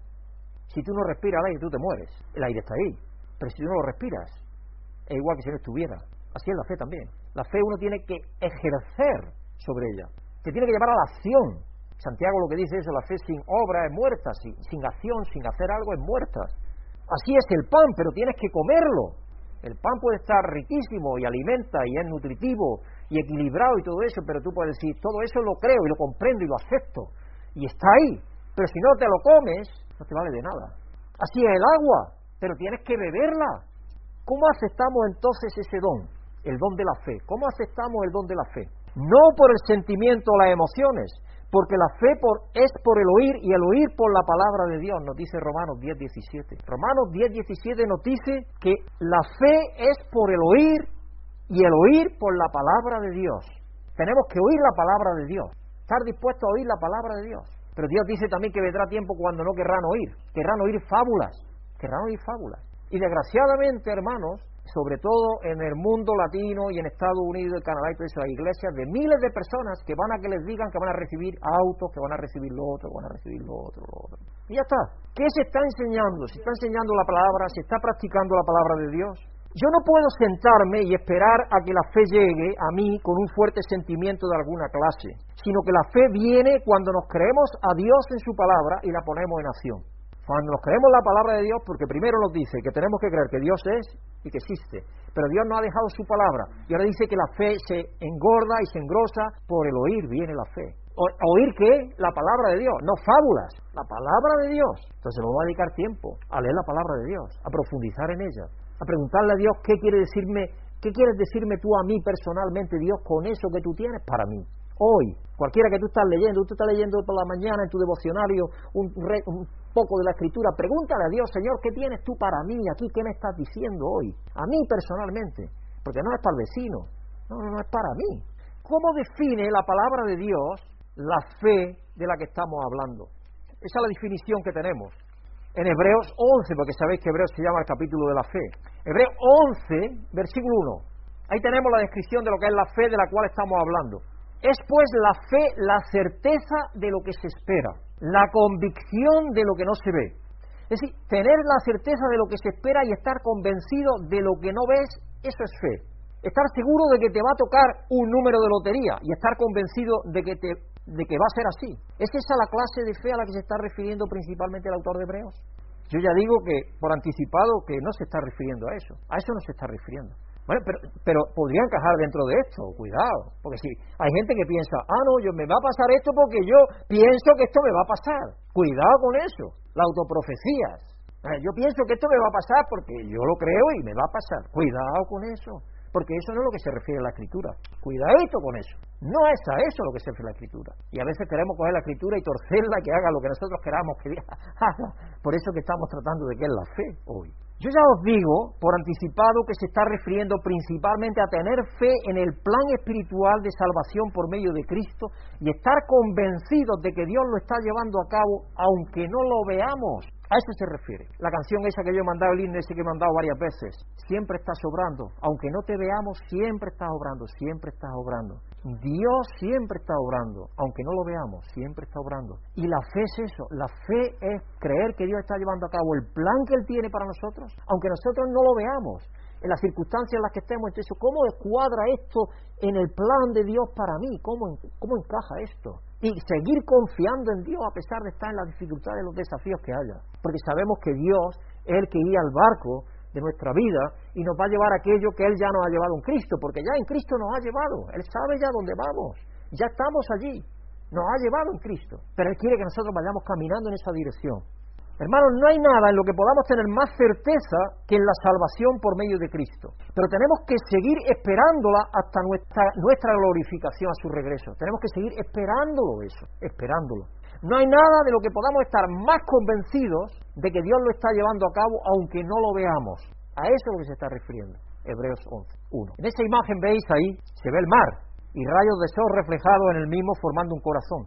Si tú no respiras el aire, tú te mueres. El aire está ahí, pero si tú no lo respiras, es igual que si no estuviera. Así es la fe también. La fe uno tiene que ejercer sobre ella, que tiene que llevar a la acción. Santiago lo que dice es, la fe sin obra es muerta, sin, sin acción, sin hacer algo es muerta. Así es el pan, pero tienes que comerlo. El pan puede estar riquísimo y alimenta y es nutritivo y equilibrado y todo eso, pero tú puedes decir, todo eso lo creo y lo comprendo y lo acepto y está ahí, pero si no te lo comes, no te vale de nada. Así es el agua, pero tienes que beberla. ¿Cómo aceptamos entonces ese don? El don de la fe. ¿Cómo aceptamos el don de la fe? No por el sentimiento o las emociones, porque la fe es por el oír y el oír por la palabra de Dios, nos dice Romanos 10, 17. Romanos 10, 17 nos dice que la fe es por el oír y el oír por la palabra de Dios. Tenemos que oír la palabra de Dios, estar dispuestos a oír la palabra de Dios. Pero Dios dice también que vendrá tiempo cuando no querrán oír, querrán oír fábulas, querrán oír fábulas. Y desgraciadamente, hermanos, sobre todo en el mundo latino y en Estados Unidos, Canadá y todas esas iglesias, de miles de personas que van a que les digan que van a recibir autos, que van a recibir lo otro, van a recibir lo otro, lo otro. Y ya está. ¿Qué se está enseñando? ¿Se está enseñando la palabra? ¿Se está practicando la palabra de Dios? Yo no puedo sentarme y esperar a que la fe llegue a mí con un fuerte sentimiento de alguna clase, sino que la fe viene cuando nos creemos a Dios en su palabra y la ponemos en acción. Cuando nos creemos la palabra de Dios, porque primero nos dice que tenemos que creer que Dios es y que existe, pero Dios no ha dejado su palabra, y ahora dice que la fe se engorda y se engrosa, por el oír viene la fe. ¿Oír qué? La palabra de Dios, no fábulas, la palabra de Dios. Entonces vamos a dedicar tiempo a leer la palabra de Dios, a profundizar en ella, a preguntarle a Dios qué quiere decirme, qué quieres decirme tú a mí personalmente, Dios, con eso que tú tienes para mí hoy, cualquiera que tú estás leyendo, tú estás leyendo por la mañana en tu devocionario un, poco de la escritura, pregúntale a Dios, Señor, ¿qué tienes tú para mí aquí? ¿Qué me estás diciendo hoy? A mí personalmente, porque no es para el vecino, no, no, no es para mí. ¿Cómo define la palabra de Dios la fe de la que estamos hablando? Esa es la definición que tenemos. En Hebreos 11, porque sabéis que Hebreos se llama el capítulo de la fe. Hebreos 11, versículo 1. Ahí tenemos la descripción de lo que es la fe de la cual estamos hablando. Es pues la fe la certeza de lo que se espera, la convicción de lo que no se ve. Es decir, tener la certeza de lo que se espera y estar convencido de lo que no ves, eso es fe. Estar seguro de que te va a tocar un número de lotería y estar convencido de que, te, de que va a ser así. ¿Es esa la clase de fe a la que se está refiriendo principalmente el autor de Hebreos? Yo ya digo que, por anticipado, que no se está refiriendo a eso. A eso no se está refiriendo. Bueno, pero, pero podría encajar dentro de esto, cuidado, porque si hay gente que piensa, ah, no, yo me va a pasar esto porque yo pienso que esto me va a pasar. Cuidado con eso, la autoprofecías. Yo pienso que esto me va a pasar porque yo lo creo y me va a pasar. Cuidado con eso, porque eso no es lo que se refiere a la escritura. Cuidadito con eso. No es a eso lo que se refiere la escritura. Y a veces queremos coger la escritura y torcerla que haga lo que nosotros queramos que haga. Por eso que estamos tratando de que es la fe hoy. Yo ya os digo, por anticipado, que se está refiriendo principalmente a tener fe en el plan espiritual de salvación por medio de Cristo y estar convencidos de que Dios lo está llevando a cabo aunque no lo veamos. A eso se refiere. La canción esa que yo he mandado, el himno que he mandado varias veces, siempre está obrando. Aunque no te veamos, siempre estás obrando, siempre estás obrando. Dios siempre está obrando, aunque no lo veamos, siempre está obrando. Y la fe es eso, la fe es creer que Dios está llevando a cabo el plan que Él tiene para nosotros, aunque nosotros no lo veamos, en las circunstancias en las que estemos. Entonces, ¿cómo cuadra esto en el plan de Dios para mí? ¿Cómo, cómo encaja esto? Y seguir confiando en Dios a pesar de estar en las dificultades, los desafíos que haya. Porque sabemos que Dios es el que guía al barco de nuestra vida y nos va a llevar aquello que Él ya nos ha llevado en Cristo, porque ya en Cristo nos ha llevado, Él sabe ya dónde vamos, ya estamos allí, nos ha llevado en Cristo, pero Él quiere que nosotros vayamos caminando en esa dirección. Hermanos, no hay nada en lo que podamos tener más certeza que en la salvación por medio de Cristo. Pero tenemos que seguir esperándola hasta nuestra, nuestra glorificación a su regreso. Tenemos que seguir esperándolo eso, esperándolo. No hay nada de lo que podamos estar más convencidos de que Dios lo está llevando a cabo aunque no lo veamos. A eso es lo que se está refiriendo. Hebreos 11, 1. En esa imagen veis ahí, se ve el mar y rayos de sol reflejados en el mismo formando un corazón.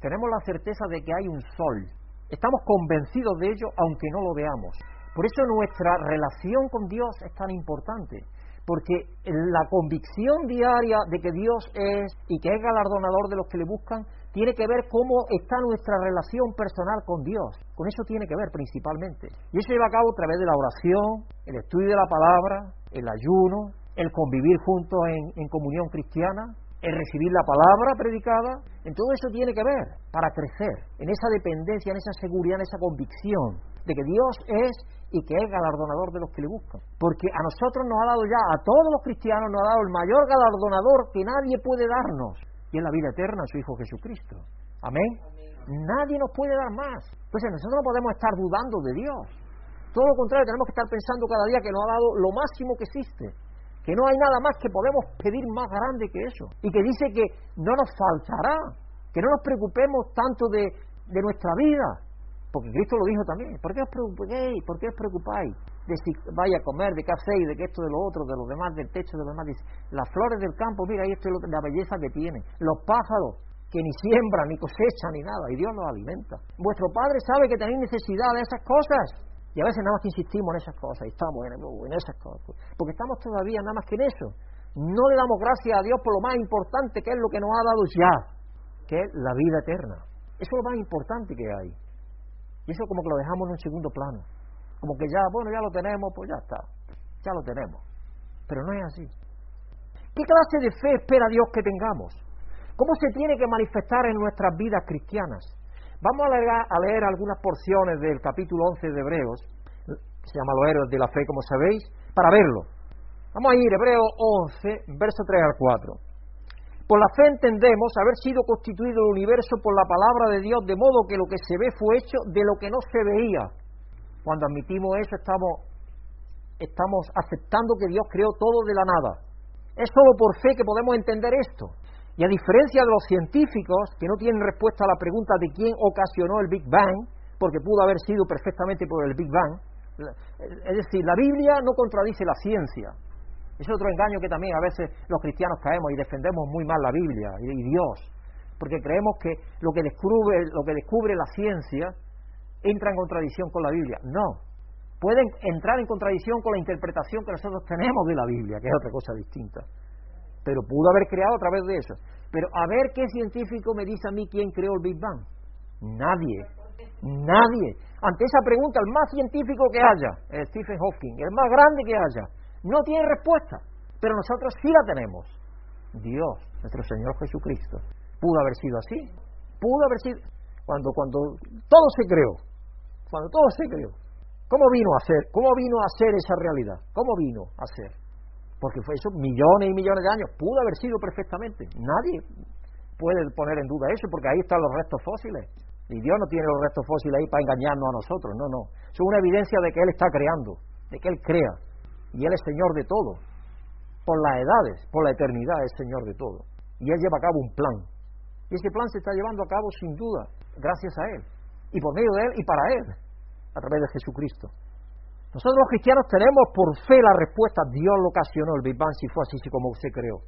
Tenemos la certeza de que hay un sol Estamos convencidos de ello aunque no lo veamos. Por eso nuestra relación con Dios es tan importante, porque la convicción diaria de que Dios es y que es galardonador de los que le buscan tiene que ver cómo está nuestra relación personal con Dios. Con eso tiene que ver principalmente. Y eso lleva a cabo a través de la oración, el estudio de la palabra, el ayuno, el convivir juntos en, comunión cristiana, en recibir la palabra predicada, en todo eso tiene que ver para crecer, en esa dependencia, en esa seguridad, en esa convicción de que Dios es y que es galardonador de los que le buscan. Porque a nosotros nos ha dado ya, a todos los cristianos nos ha dado el mayor galardonador que nadie puede darnos, y es la vida eterna en su Hijo Jesucristo. Amén. Nadie nos puede dar más. Entonces nosotros no podemos estar dudando de Dios. Todo lo contrario, tenemos que estar pensando cada día que nos ha dado lo máximo que existe que no hay nada más que podemos pedir más grande que eso, y que dice que no nos faltará, que no nos preocupemos tanto de, de nuestra vida, porque Cristo lo dijo también, ¿por qué os preocupáis? ¿Por qué os preocupáis? De si vaya a comer, de qué hacéis, de qué esto, de lo otro, de los demás, del techo, de los demás. Las flores del campo, mira, ahí esto es la belleza que tiene. Los pájaros, que ni siembran, ni cosechan, ni nada, y Dios los alimenta. Vuestro Padre sabe que tenéis necesidad de esas cosas. Y a veces nada más que insistimos en esas cosas, y estamos en, esas cosas, porque estamos todavía nada más que en eso. No le damos gracias a Dios por lo más importante que es lo que nos ha dado ya, que es la vida eterna. Eso es lo más importante que hay. Y eso como que lo dejamos en un segundo plano. Como que ya, bueno, ya lo tenemos, pues ya está, ya lo tenemos. Pero no es así. ¿Qué clase de fe espera Dios que tengamos? ¿Cómo se tiene que manifestar en nuestras vidas cristianas? Vamos a leer, algunas porciones del capítulo 11 de Hebreos, se llama Los héroes de la fe, como sabéis, para verlo. Vamos a ir, Hebreos 11, verso 3 al 4. Por la fe entendemos haber sido constituido el universo por la palabra de Dios, de modo que lo que se ve fue hecho de lo que no se veía. Cuando admitimos eso, estamos, estamos aceptando que Dios creó todo de la nada. Es solo por fe que podemos entender esto. Y a diferencia de los científicos, que no tienen respuesta a la pregunta de quién ocasionó el Big Bang, porque pudo haber sido perfectamente por el Big Bang, es decir, la Biblia no contradice la ciencia. Es otro engaño que también a veces los cristianos caemos y defendemos muy mal la Biblia y Dios, porque creemos que lo que descubre, lo que descubre la ciencia entra en contradicción con la Biblia. No, pueden entrar en contradicción con la interpretación que nosotros tenemos de la Biblia, que es otra cosa distinta pero pudo haber creado a través de eso. Pero a ver qué científico me dice a mí quién creó el Big Bang. Nadie. Nadie. Ante esa pregunta, el más científico que haya, el Stephen Hawking, el más grande que haya, no tiene respuesta. Pero nosotros sí la tenemos. Dios, nuestro Señor Jesucristo. Pudo haber sido así. Pudo haber sido. Cuando, cuando todo se creó. Cuando todo se creó. ¿Cómo vino a ser? ¿Cómo vino a ser esa realidad? ¿Cómo vino a ser? porque fue eso millones y millones de años, pudo haber sido perfectamente. Nadie puede poner en duda eso, porque ahí están los restos fósiles. Y Dios no tiene los restos fósiles ahí para engañarnos a nosotros, no, no. Es una evidencia de que Él está creando, de que Él crea. Y Él es Señor de todo. Por las edades, por la eternidad es Señor de todo. Y Él lleva a cabo un plan. Y ese plan se está llevando a cabo sin duda, gracias a Él. Y por medio de Él y para Él, a través de Jesucristo. Nosotros los cristianos tenemos por fe la respuesta, Dios lo ocasionó el Big Bang si fue así como se creó.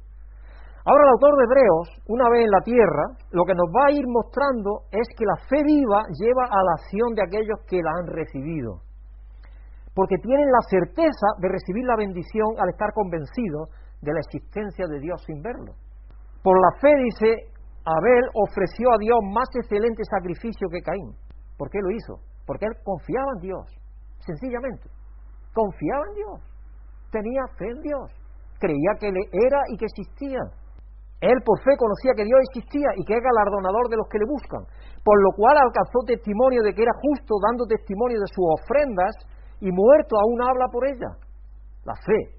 Ahora el autor de Hebreos, una vez en la tierra, lo que nos va a ir mostrando es que la fe viva lleva a la acción de aquellos que la han recibido. Porque tienen la certeza de recibir la bendición al estar convencidos de la existencia de Dios sin verlo. Por la fe, dice, Abel ofreció a Dios más excelente sacrificio que Caín. ¿Por qué lo hizo? Porque él confiaba en Dios, sencillamente confiaba en Dios, tenía fe en Dios, creía que le era y que existía. Él por fe conocía que Dios existía y que es galardonador de los que le buscan, por lo cual alcanzó testimonio de que era justo, dando testimonio de sus ofrendas y muerto aún habla por ella. La fe.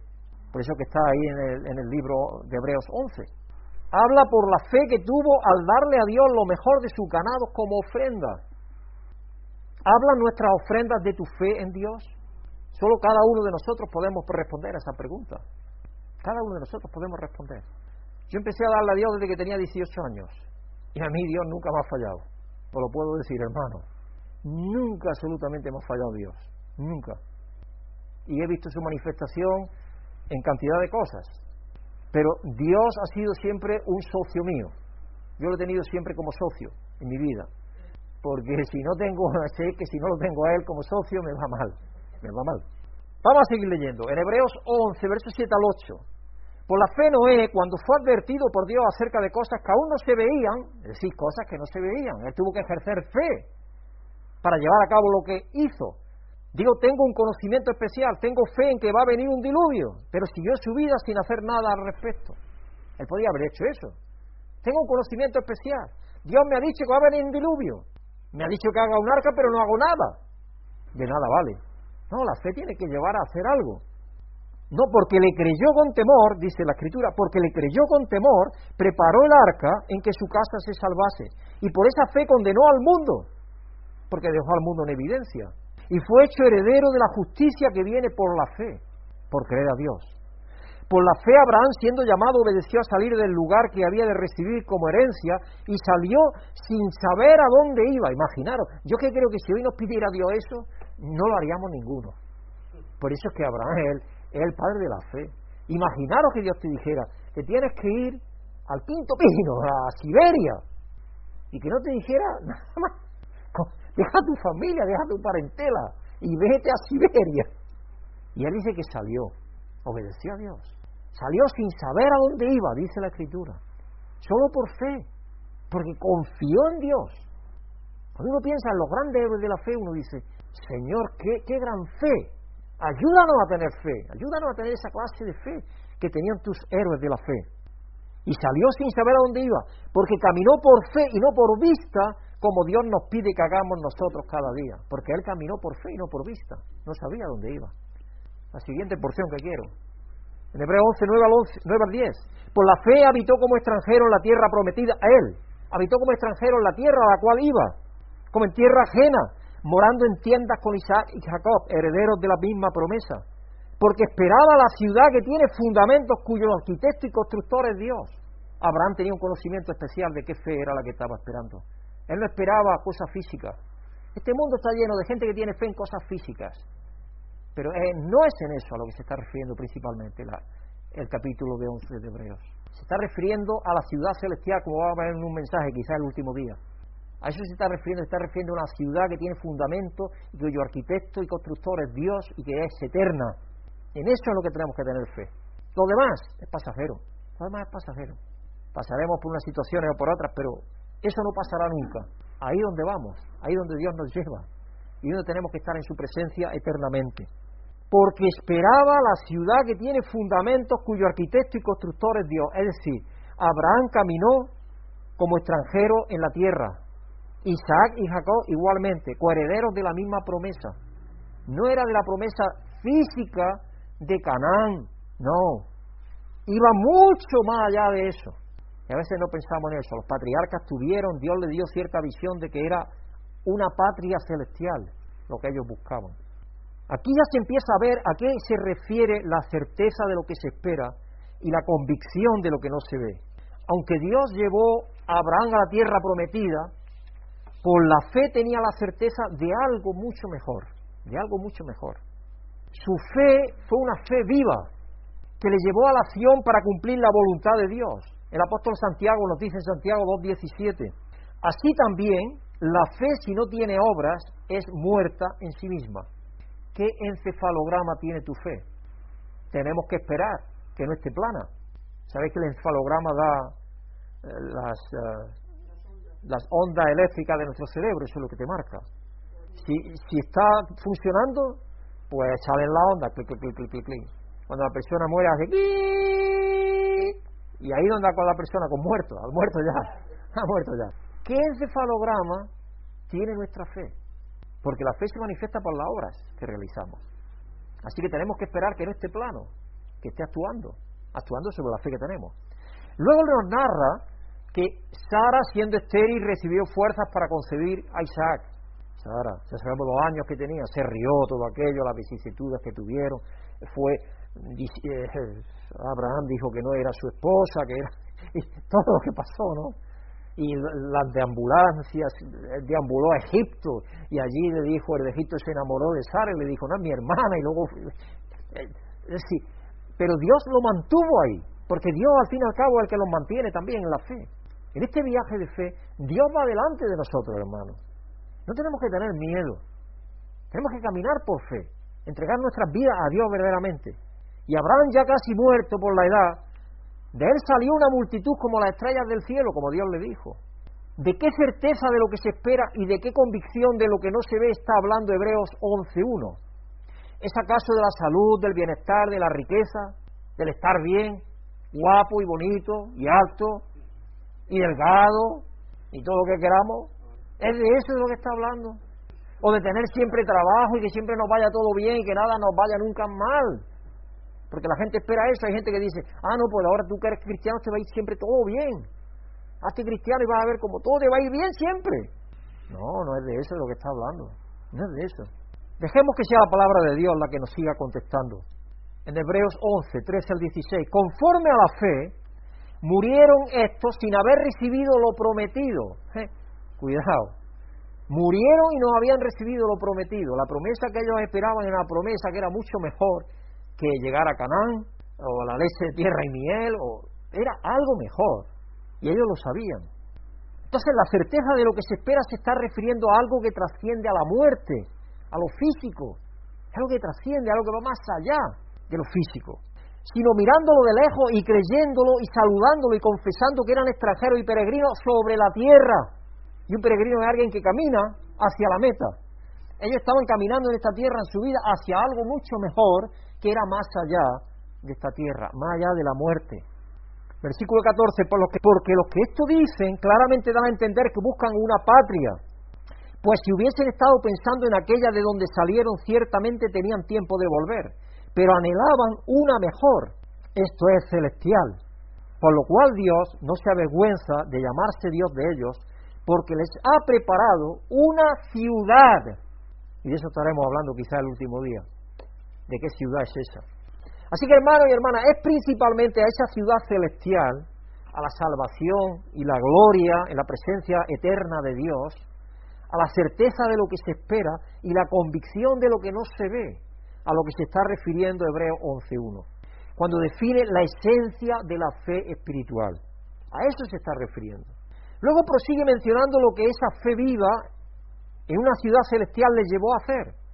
Por eso que está ahí en el, en el libro de Hebreos 11. Habla por la fe que tuvo al darle a Dios lo mejor de sus ganados como ofrenda. ¿Hablan nuestras ofrendas de tu fe en Dios? Solo cada uno de nosotros podemos responder a esa pregunta. Cada uno de nosotros podemos responder. Yo empecé a darle a Dios desde que tenía 18 años. Y a mí Dios nunca me ha fallado. Os lo puedo decir, hermano. Nunca absolutamente me ha fallado Dios. Nunca. Y he visto su manifestación en cantidad de cosas. Pero Dios ha sido siempre un socio mío. Yo lo he tenido siempre como socio en mi vida. Porque si no tengo, sé que si no lo tengo a Él como socio me va mal. Me va mal. Vamos a seguir leyendo. En Hebreos 11, versos 7 al 8. Por la fe Noé, cuando fue advertido por Dios acerca de cosas que aún no se veían, es decir, cosas que no se veían, él tuvo que ejercer fe para llevar a cabo lo que hizo. Digo, tengo un conocimiento especial, tengo fe en que va a venir un diluvio, pero siguió su vida sin hacer nada al respecto. Él podía haber hecho eso. Tengo un conocimiento especial. Dios me ha dicho que va a venir un diluvio. Me ha dicho que haga un arca, pero no hago nada. De nada vale. No, la fe tiene que llevar a hacer algo. No, porque le creyó con temor, dice la escritura, porque le creyó con temor, preparó el arca en que su casa se salvase. Y por esa fe condenó al mundo, porque dejó al mundo en evidencia. Y fue hecho heredero de la justicia que viene por la fe, por creer a Dios. Por la fe Abraham, siendo llamado, obedeció a salir del lugar que había de recibir como herencia y salió sin saber a dónde iba. Imaginaros, yo que creo que si hoy nos pidiera Dios eso, no lo haríamos ninguno. Por eso es que Abraham es el, padre de la fe. Imaginaros que Dios te dijera que tienes que ir al quinto pino, a Siberia, y que no te dijera nada más. Deja tu familia, deja tu parentela y vete a Siberia. Y él dice que salió, obedeció a Dios. Salió sin saber a dónde iba, dice la Escritura. Solo por fe, porque confió en Dios. Cuando uno piensa en los grandes héroes de la fe, uno dice, Señor, qué, gran fe. Ayúdanos a tener fe, ayúdanos a tener esa clase de fe que tenían tus héroes de la fe. Y salió sin saber a dónde iba, porque caminó por fe y no por vista, como Dios nos pide que hagamos nosotros cada día, porque Él caminó por fe y no por vista, no sabía dónde iba. La siguiente porción que quiero. En Hebreo 11, 9 al, 11, 9 al 10. Por la fe habitó como extranjero en la tierra prometida a Él. Habitó como extranjero en la tierra a la cual iba, como en tierra ajena, morando en tiendas con Isaac y Jacob, herederos de la misma promesa. Porque esperaba la ciudad que tiene fundamentos cuyo arquitecto y constructor es Dios. Abraham tenía un conocimiento especial de qué fe era la que estaba esperando. Él no esperaba cosas físicas. Este mundo está lleno de gente que tiene fe en cosas físicas. Pero eh, no es en eso a lo que se está refiriendo principalmente el capítulo de 11 de Hebreos. Se está refiriendo a la ciudad celestial, como va a ver en un mensaje, quizá el último día. A eso se está refiriendo, se está refiriendo a una ciudad que tiene fundamento, y cuyo arquitecto y constructor es Dios y que es eterna. En eso es lo que tenemos que tener fe. Lo demás es pasajero. Lo demás es pasajero. Pasaremos por unas situaciones o por otras, pero eso no pasará nunca. Ahí donde vamos, ahí donde Dios nos lleva, y donde tenemos que estar en su presencia eternamente. Porque esperaba la ciudad que tiene fundamentos cuyo arquitecto y constructor es Dios. Es decir, Abraham caminó como extranjero en la tierra. Isaac y Jacob igualmente, coherederos de la misma promesa. No era de la promesa física de Canaán, no. Iba mucho más allá de eso. Y a veces no pensamos en eso. Los patriarcas tuvieron, Dios le dio cierta visión de que era una patria celestial lo que ellos buscaban. Aquí ya se empieza a ver a qué se refiere la certeza de lo que se espera y la convicción de lo que no se ve. Aunque Dios llevó a Abraham a la tierra prometida, por la fe tenía la certeza de algo mucho mejor, de algo mucho mejor. Su fe fue una fe viva que le llevó a la acción para cumplir la voluntad de Dios. El apóstol Santiago nos dice en Santiago 2.17, así también la fe si no tiene obras es muerta en sí misma. ¿Qué encefalograma tiene tu fe? Tenemos que esperar que no esté plana. ¿Sabéis que el encefalograma da eh, las, eh, las ondas eléctricas de nuestro cerebro? Eso es lo que te marca. Si, está funcionando, pues salen las ondas, Cuando la persona muere hace y ahí donde con la persona, con muerto, al muerto ya, ha muerto ya. ¿Qué encefalograma tiene nuestra fe? porque la fe se manifiesta por las obras que realizamos. Así que tenemos que esperar que en este plano, que esté actuando, actuando sobre la fe que tenemos. Luego nos narra que Sara, siendo estéril, recibió fuerzas para concebir a Isaac. Sara, ya sabemos los años que tenía, se rió todo aquello, las vicisitudes que tuvieron, fue Abraham dijo que no era su esposa, que era todo lo que pasó, ¿no? Y las deambulancias, deambuló a Egipto y allí le dijo, el de Egipto se enamoró de Sara y le dijo, no, es mi hermana, y luego, eh, es pero Dios lo mantuvo ahí, porque Dios al fin y al cabo es el que los mantiene también en la fe. En este viaje de fe, Dios va delante de nosotros, hermanos. No tenemos que tener miedo, tenemos que caminar por fe, entregar nuestras vidas a Dios verdaderamente. Y Abraham ya casi muerto por la edad, de él salió una multitud como las estrellas del cielo, como Dios le dijo. ¿De qué certeza de lo que se espera y de qué convicción de lo que no se ve está hablando Hebreos 11.1? ¿Es acaso de la salud, del bienestar, de la riqueza, del estar bien, guapo y bonito y alto y delgado y todo lo que queramos? ¿Es de eso de lo que está hablando? ¿O de tener siempre trabajo y que siempre nos vaya todo bien y que nada nos vaya nunca mal? Porque la gente espera eso. Hay gente que dice, ah, no, pues ahora tú que eres cristiano te va a ir siempre todo bien. Hazte cristiano y vas a ver como todo te va a ir bien siempre. No, no es de eso de lo que está hablando. No es de eso. Dejemos que sea la palabra de Dios la que nos siga contestando. En Hebreos 11, 13 al 16, conforme a la fe, murieron estos sin haber recibido lo prometido. cuidado. Murieron y no habían recibido lo prometido. La promesa que ellos esperaban era una promesa que era mucho mejor que llegar a Canaán, o la leche de tierra y miel, o era algo mejor. Y ellos lo sabían. Entonces la certeza de lo que se espera se está refiriendo a algo que trasciende a la muerte, a lo físico, algo que trasciende, algo que va más allá de lo físico, sino mirándolo de lejos y creyéndolo y saludándolo y confesando que eran extranjeros y peregrinos sobre la tierra. Y un peregrino es alguien que camina hacia la meta. Ellos estaban caminando en esta tierra en su vida hacia algo mucho mejor que era más allá de esta tierra, más allá de la muerte. Versículo 14, por lo que, porque los que esto dicen claramente dan a entender que buscan una patria, pues si hubiesen estado pensando en aquella de donde salieron, ciertamente tenían tiempo de volver, pero anhelaban una mejor, esto es celestial, por lo cual Dios no se avergüenza de llamarse Dios de ellos, porque les ha preparado una ciudad, y de eso estaremos hablando quizá el último día de qué ciudad es esa. Así que hermanos y hermanas, es principalmente a esa ciudad celestial, a la salvación y la gloria en la presencia eterna de Dios, a la certeza de lo que se espera y la convicción de lo que no se ve, a lo que se está refiriendo Hebreo 11.1, cuando define la esencia de la fe espiritual. A eso se está refiriendo. Luego prosigue mencionando lo que esa fe viva en una ciudad celestial le llevó a hacer.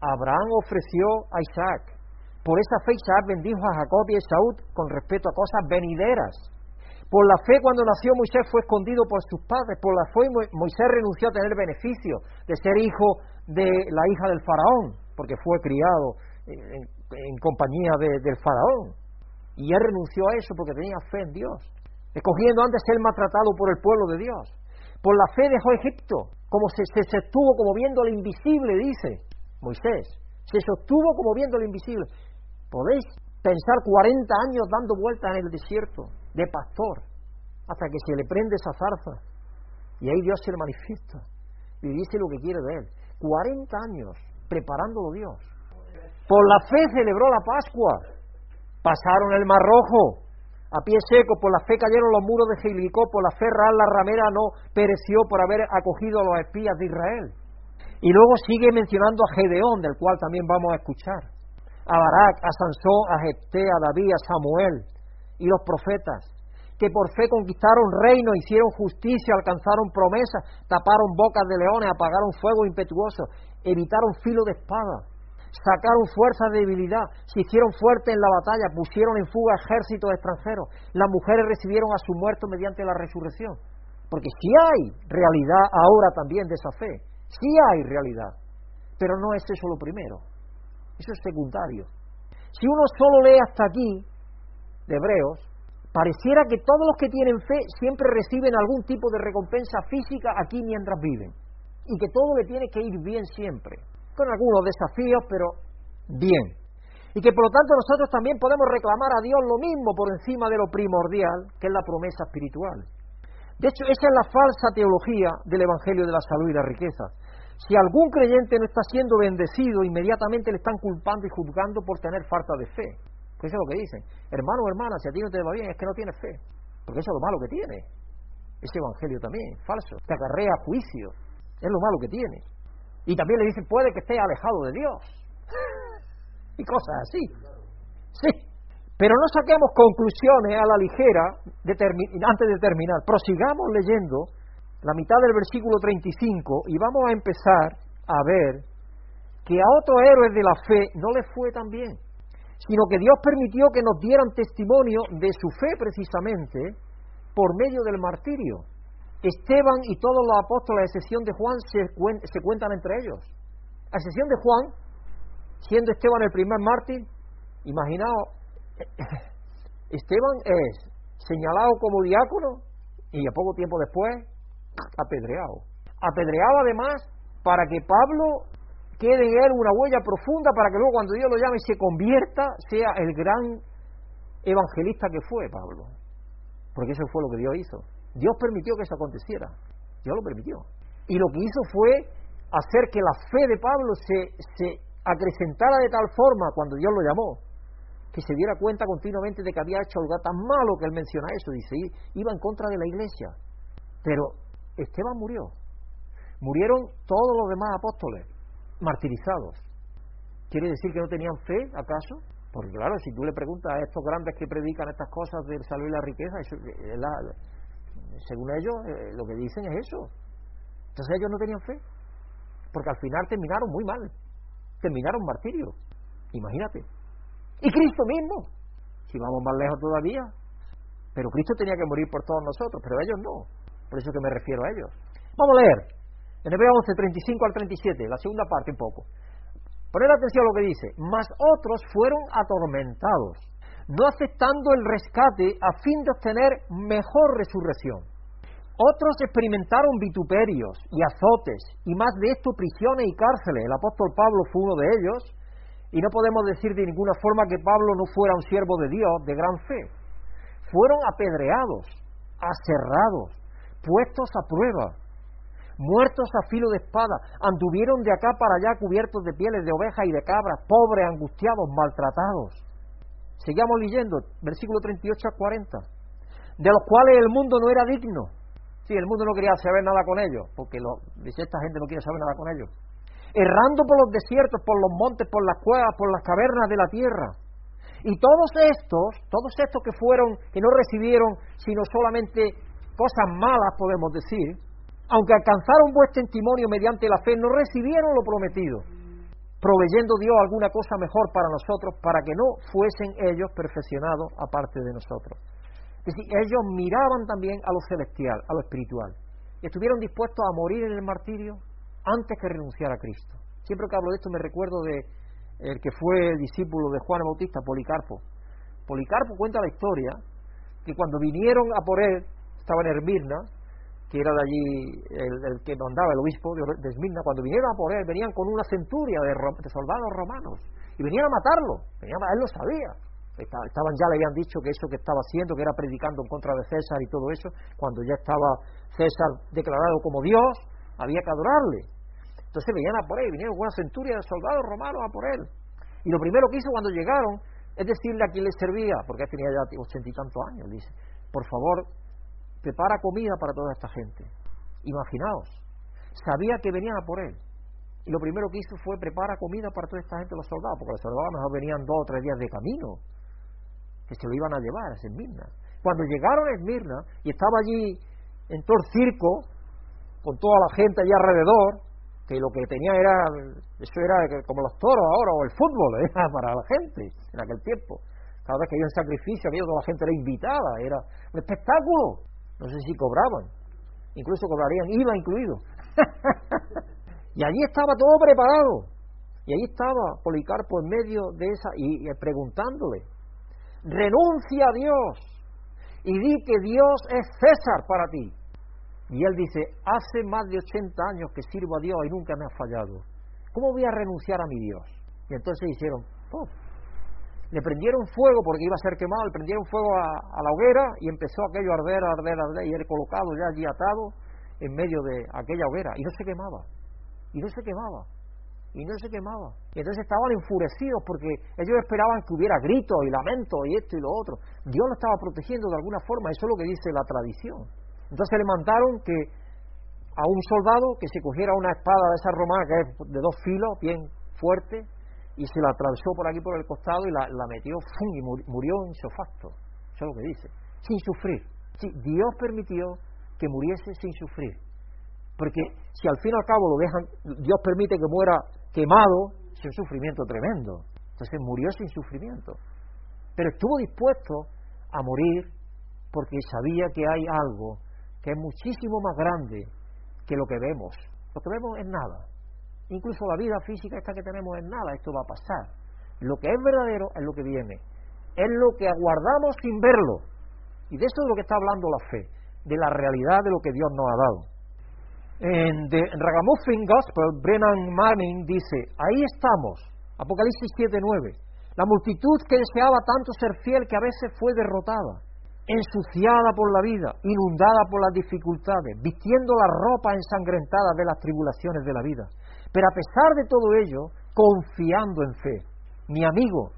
Abraham ofreció a Isaac. Por esa fe Isaac bendijo a Jacob y a Esaú con respecto a cosas venideras. Por la fe cuando nació Moisés fue escondido por sus padres. Por la fe Moisés renunció a tener beneficio de ser hijo de la hija del faraón, porque fue criado en, compañía del faraón. Y él renunció a eso porque tenía fe en Dios, escogiendo antes ser maltratado por el pueblo de Dios. Por la fe dejó Egipto, como se, se, se estuvo como viendo lo invisible, dice. Moisés, se sostuvo como viendo lo invisible. Podéis pensar 40 años dando vueltas en el desierto de pastor hasta que se le prende esa zarza y ahí Dios se le manifiesta y dice lo que quiere de él. 40 años preparándolo Dios. Por la fe celebró la Pascua. Pasaron el Mar Rojo a pie seco. Por la fe cayeron los muros de Jericó. Por la fe Raal la ramera no pereció por haber acogido a los espías de Israel. Y luego sigue mencionando a Gedeón, del cual también vamos a escuchar, a Barak, a Sansón, a Jepté, a David, a Samuel y los profetas, que por fe conquistaron reino, hicieron justicia, alcanzaron promesas, taparon bocas de leones, apagaron fuego impetuoso, evitaron filo de espada, sacaron fuerza de debilidad, se hicieron fuertes en la batalla, pusieron en fuga ejércitos extranjeros, las mujeres recibieron a su muerto mediante la resurrección. Porque si hay realidad ahora también de esa fe, Sí hay realidad, pero no es eso lo primero, eso es secundario. Si uno solo lee hasta aquí, de Hebreos, pareciera que todos los que tienen fe siempre reciben algún tipo de recompensa física aquí mientras viven. y que todo le tiene que ir bien siempre, con algunos desafíos, pero bien. Y que por lo tanto nosotros también podemos reclamar a Dios lo mismo por encima de lo primordial, que es la promesa espiritual. De hecho, esa es la falsa teología del Evangelio de la salud y la riqueza. Si algún creyente no está siendo bendecido, inmediatamente le están culpando y juzgando por tener falta de fe. Pues eso es lo que dicen. Hermano o hermana, si a ti no te va bien, es que no tienes fe. Porque eso es lo malo que tiene. Ese evangelio también, falso. Te acarrea juicio. Es lo malo que tiene. Y también le dicen, puede que esté alejado de Dios. y cosas así. Sí. Pero no saquemos conclusiones a la ligera antes de terminar. Prosigamos leyendo la mitad del versículo 35 y vamos a empezar a ver que a otros héroes de la fe no les fue tan bien, sino que Dios permitió que nos dieran testimonio de su fe precisamente por medio del martirio. Esteban y todos los apóstoles, a excepción de Juan, se, se cuentan entre ellos. A excepción de Juan, siendo Esteban el primer mártir, imaginaos, Esteban es señalado como diácono y a poco tiempo después apedreado. Apedreado además para que Pablo quede en él una huella profunda para que luego cuando Dios lo llame y se convierta sea el gran evangelista que fue Pablo. Porque eso fue lo que Dios hizo. Dios permitió que eso aconteciera. Dios lo permitió. Y lo que hizo fue hacer que la fe de Pablo se, se acrecentara de tal forma cuando Dios lo llamó, que se diera cuenta continuamente de que había hecho algo tan malo que él menciona eso, dice, iba en contra de la iglesia. Pero Esteban murió. Murieron todos los demás apóstoles, martirizados. ¿Quiere decir que no tenían fe, acaso? Porque claro, si tú le preguntas a estos grandes que predican estas cosas del salud y la riqueza, según ellos, eh, lo que dicen es eso. Entonces ellos no tenían fe. Porque al final terminaron muy mal. Terminaron martirio. Imagínate. Y Cristo mismo. Si vamos más lejos todavía. Pero Cristo tenía que morir por todos nosotros, pero ellos no. Por eso que me refiero a ellos. Vamos a leer. En Hebreo 11, 35 al 37, la segunda parte un poco. Poner atención a lo que dice. Mas otros fueron atormentados, no aceptando el rescate a fin de obtener mejor resurrección. Otros experimentaron vituperios y azotes, y más de esto prisiones y cárceles. El apóstol Pablo fue uno de ellos, y no podemos decir de ninguna forma que Pablo no fuera un siervo de Dios de gran fe. Fueron apedreados, aserrados, puestos a prueba, muertos a filo de espada, anduvieron de acá para allá cubiertos de pieles de ovejas y de cabras, pobres, angustiados, maltratados. Sigamos leyendo, versículo 38 a 40, de los cuales el mundo no era digno. Sí, el mundo no quería saber nada con ellos, porque lo, dice esta gente no quiere saber nada con ellos. Errando por los desiertos, por los montes, por las cuevas, por las cavernas de la tierra. Y todos estos, todos estos que fueron, que no recibieron sino solamente cosas malas, podemos decir, aunque alcanzaron buen testimonio mediante la fe, no recibieron lo prometido, proveyendo Dios alguna cosa mejor para nosotros, para que no fuesen ellos perfeccionados aparte de nosotros. Es decir, ellos miraban también a lo celestial, a lo espiritual, estuvieron dispuestos a morir en el martirio antes que renunciar a Cristo. Siempre que hablo de esto me recuerdo de el que fue discípulo de Juan Bautista, Policarpo. Policarpo cuenta la historia que cuando vinieron a por él estaba en Hermirna, que era de allí el, que mandaba el obispo de, Esmirna, cuando vinieron a por él, venían con una centuria de, soldados romanos y venían a matarlo. Venían, él lo sabía. Estaban ya le habían dicho que eso que estaba haciendo, que era predicando en contra de César y todo eso, cuando ya estaba César declarado como Dios, había que adorarle. Entonces venían a por él, vinieron una centuria de soldados romanos a por él. Y lo primero que hizo cuando llegaron es decirle a quien le servía, porque él tenía ya ochenta y tantos años, dice, por favor, prepara comida para toda esta gente. Imaginaos, sabía que venían a por él. Y lo primero que hizo fue preparar comida para toda esta gente, los soldados, porque los soldados mejor venían dos o tres días de camino, que se lo iban a llevar a Esmirna. Cuando llegaron a Esmirna y estaba allí en todo el circo, con toda la gente allí alrededor, que lo que tenía era, eso era como los toros ahora, o el fútbol, era para la gente en aquel tiempo. Cada vez que había un sacrificio, aquello toda la gente era invitada, era un espectáculo. No sé si cobraban, incluso cobrarían IVA incluido. y allí estaba todo preparado. Y allí estaba Policarpo en medio de esa y, preguntándole, renuncia a Dios y di que Dios es César para ti. Y él dice, hace más de 80 años que sirvo a Dios y nunca me ha fallado. ¿Cómo voy a renunciar a mi Dios? Y entonces hicieron, ¡pum! Le prendieron fuego porque iba a ser quemado, le prendieron fuego a, la hoguera y empezó aquello a arder, a arder, a arder, y él colocado ya allí atado en medio de aquella hoguera y no se quemaba, y no se quemaba, y no se quemaba. Y entonces estaban enfurecidos porque ellos esperaban que hubiera gritos y lamentos y esto y lo otro. Dios lo estaba protegiendo de alguna forma, eso es lo que dice la tradición. Entonces le mandaron que a un soldado que se cogiera una espada de esa romana que es de dos filos, bien fuerte, y se la atravesó por aquí por el costado y la, metió y murió en sofacto. Eso es lo que dice. Sin sufrir. Dios permitió que muriese sin sufrir. Porque si al fin y al cabo lo dejan, Dios permite que muera quemado, es un sufrimiento tremendo. Entonces murió sin sufrimiento. Pero estuvo dispuesto a morir porque sabía que hay algo que es muchísimo más grande que lo que vemos. Lo que vemos es nada. Incluso la vida física esta que tenemos es nada, esto va a pasar. Lo que es verdadero es lo que viene. Es lo que aguardamos sin verlo. Y de eso es lo que está hablando la fe, de la realidad de lo que Dios nos ha dado. En The Ragamuffin Gospel, Brennan Manning dice, ahí estamos, Apocalipsis 7.9, la multitud que deseaba tanto ser fiel que a veces fue derrotada, ensuciada por la vida, inundada por las dificultades, vistiendo la ropa ensangrentada de las tribulaciones de la vida pero a pesar de todo ello, confiando en fe. Mi amigo,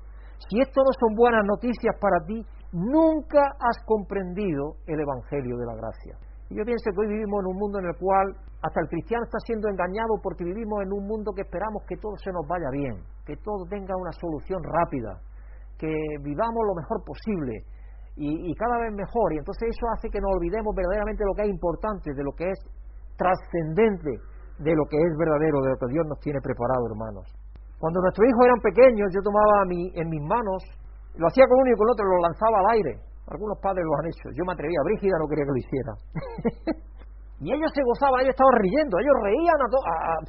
si esto no son buenas noticias para ti, nunca has comprendido el Evangelio de la gracia. Y yo pienso que hoy vivimos en un mundo en el cual hasta el cristiano está siendo engañado porque vivimos en un mundo que esperamos que todo se nos vaya bien, que todo tenga una solución rápida, que vivamos lo mejor posible y, y cada vez mejor. Y entonces eso hace que nos olvidemos verdaderamente de lo que es importante, de lo que es trascendente de lo que es verdadero, de lo que Dios nos tiene preparado, hermanos. Cuando nuestros hijos eran pequeños, yo tomaba mi, en mis manos, lo hacía con uno y con otro, lo lanzaba al aire. Algunos padres lo han hecho. Yo me atrevía, Brígida no quería que lo hiciera. y ellos se gozaban, ellos estaban riendo, ellos reían, a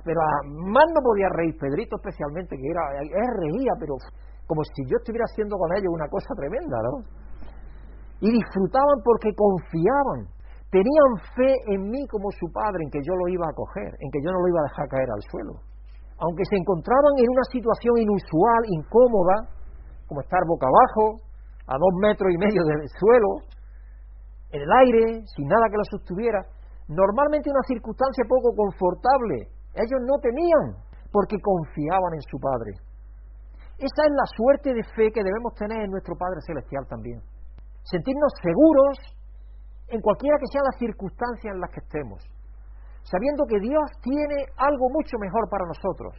pero a más no podía reír, Pedrito especialmente, que era, él reía, pero como si yo estuviera haciendo con ellos una cosa tremenda, ¿no? Y disfrutaban porque confiaban Tenían fe en mí como su padre, en que yo lo iba a coger, en que yo no lo iba a dejar caer al suelo. Aunque se encontraban en una situación inusual, incómoda, como estar boca abajo, a dos metros y medio del suelo, en el aire, sin nada que lo sostuviera, normalmente una circunstancia poco confortable. Ellos no temían, porque confiaban en su Padre. Esa es la suerte de fe que debemos tener en nuestro Padre Celestial también. Sentirnos seguros en cualquiera que sea la circunstancia en las que estemos, sabiendo que Dios tiene algo mucho mejor para nosotros,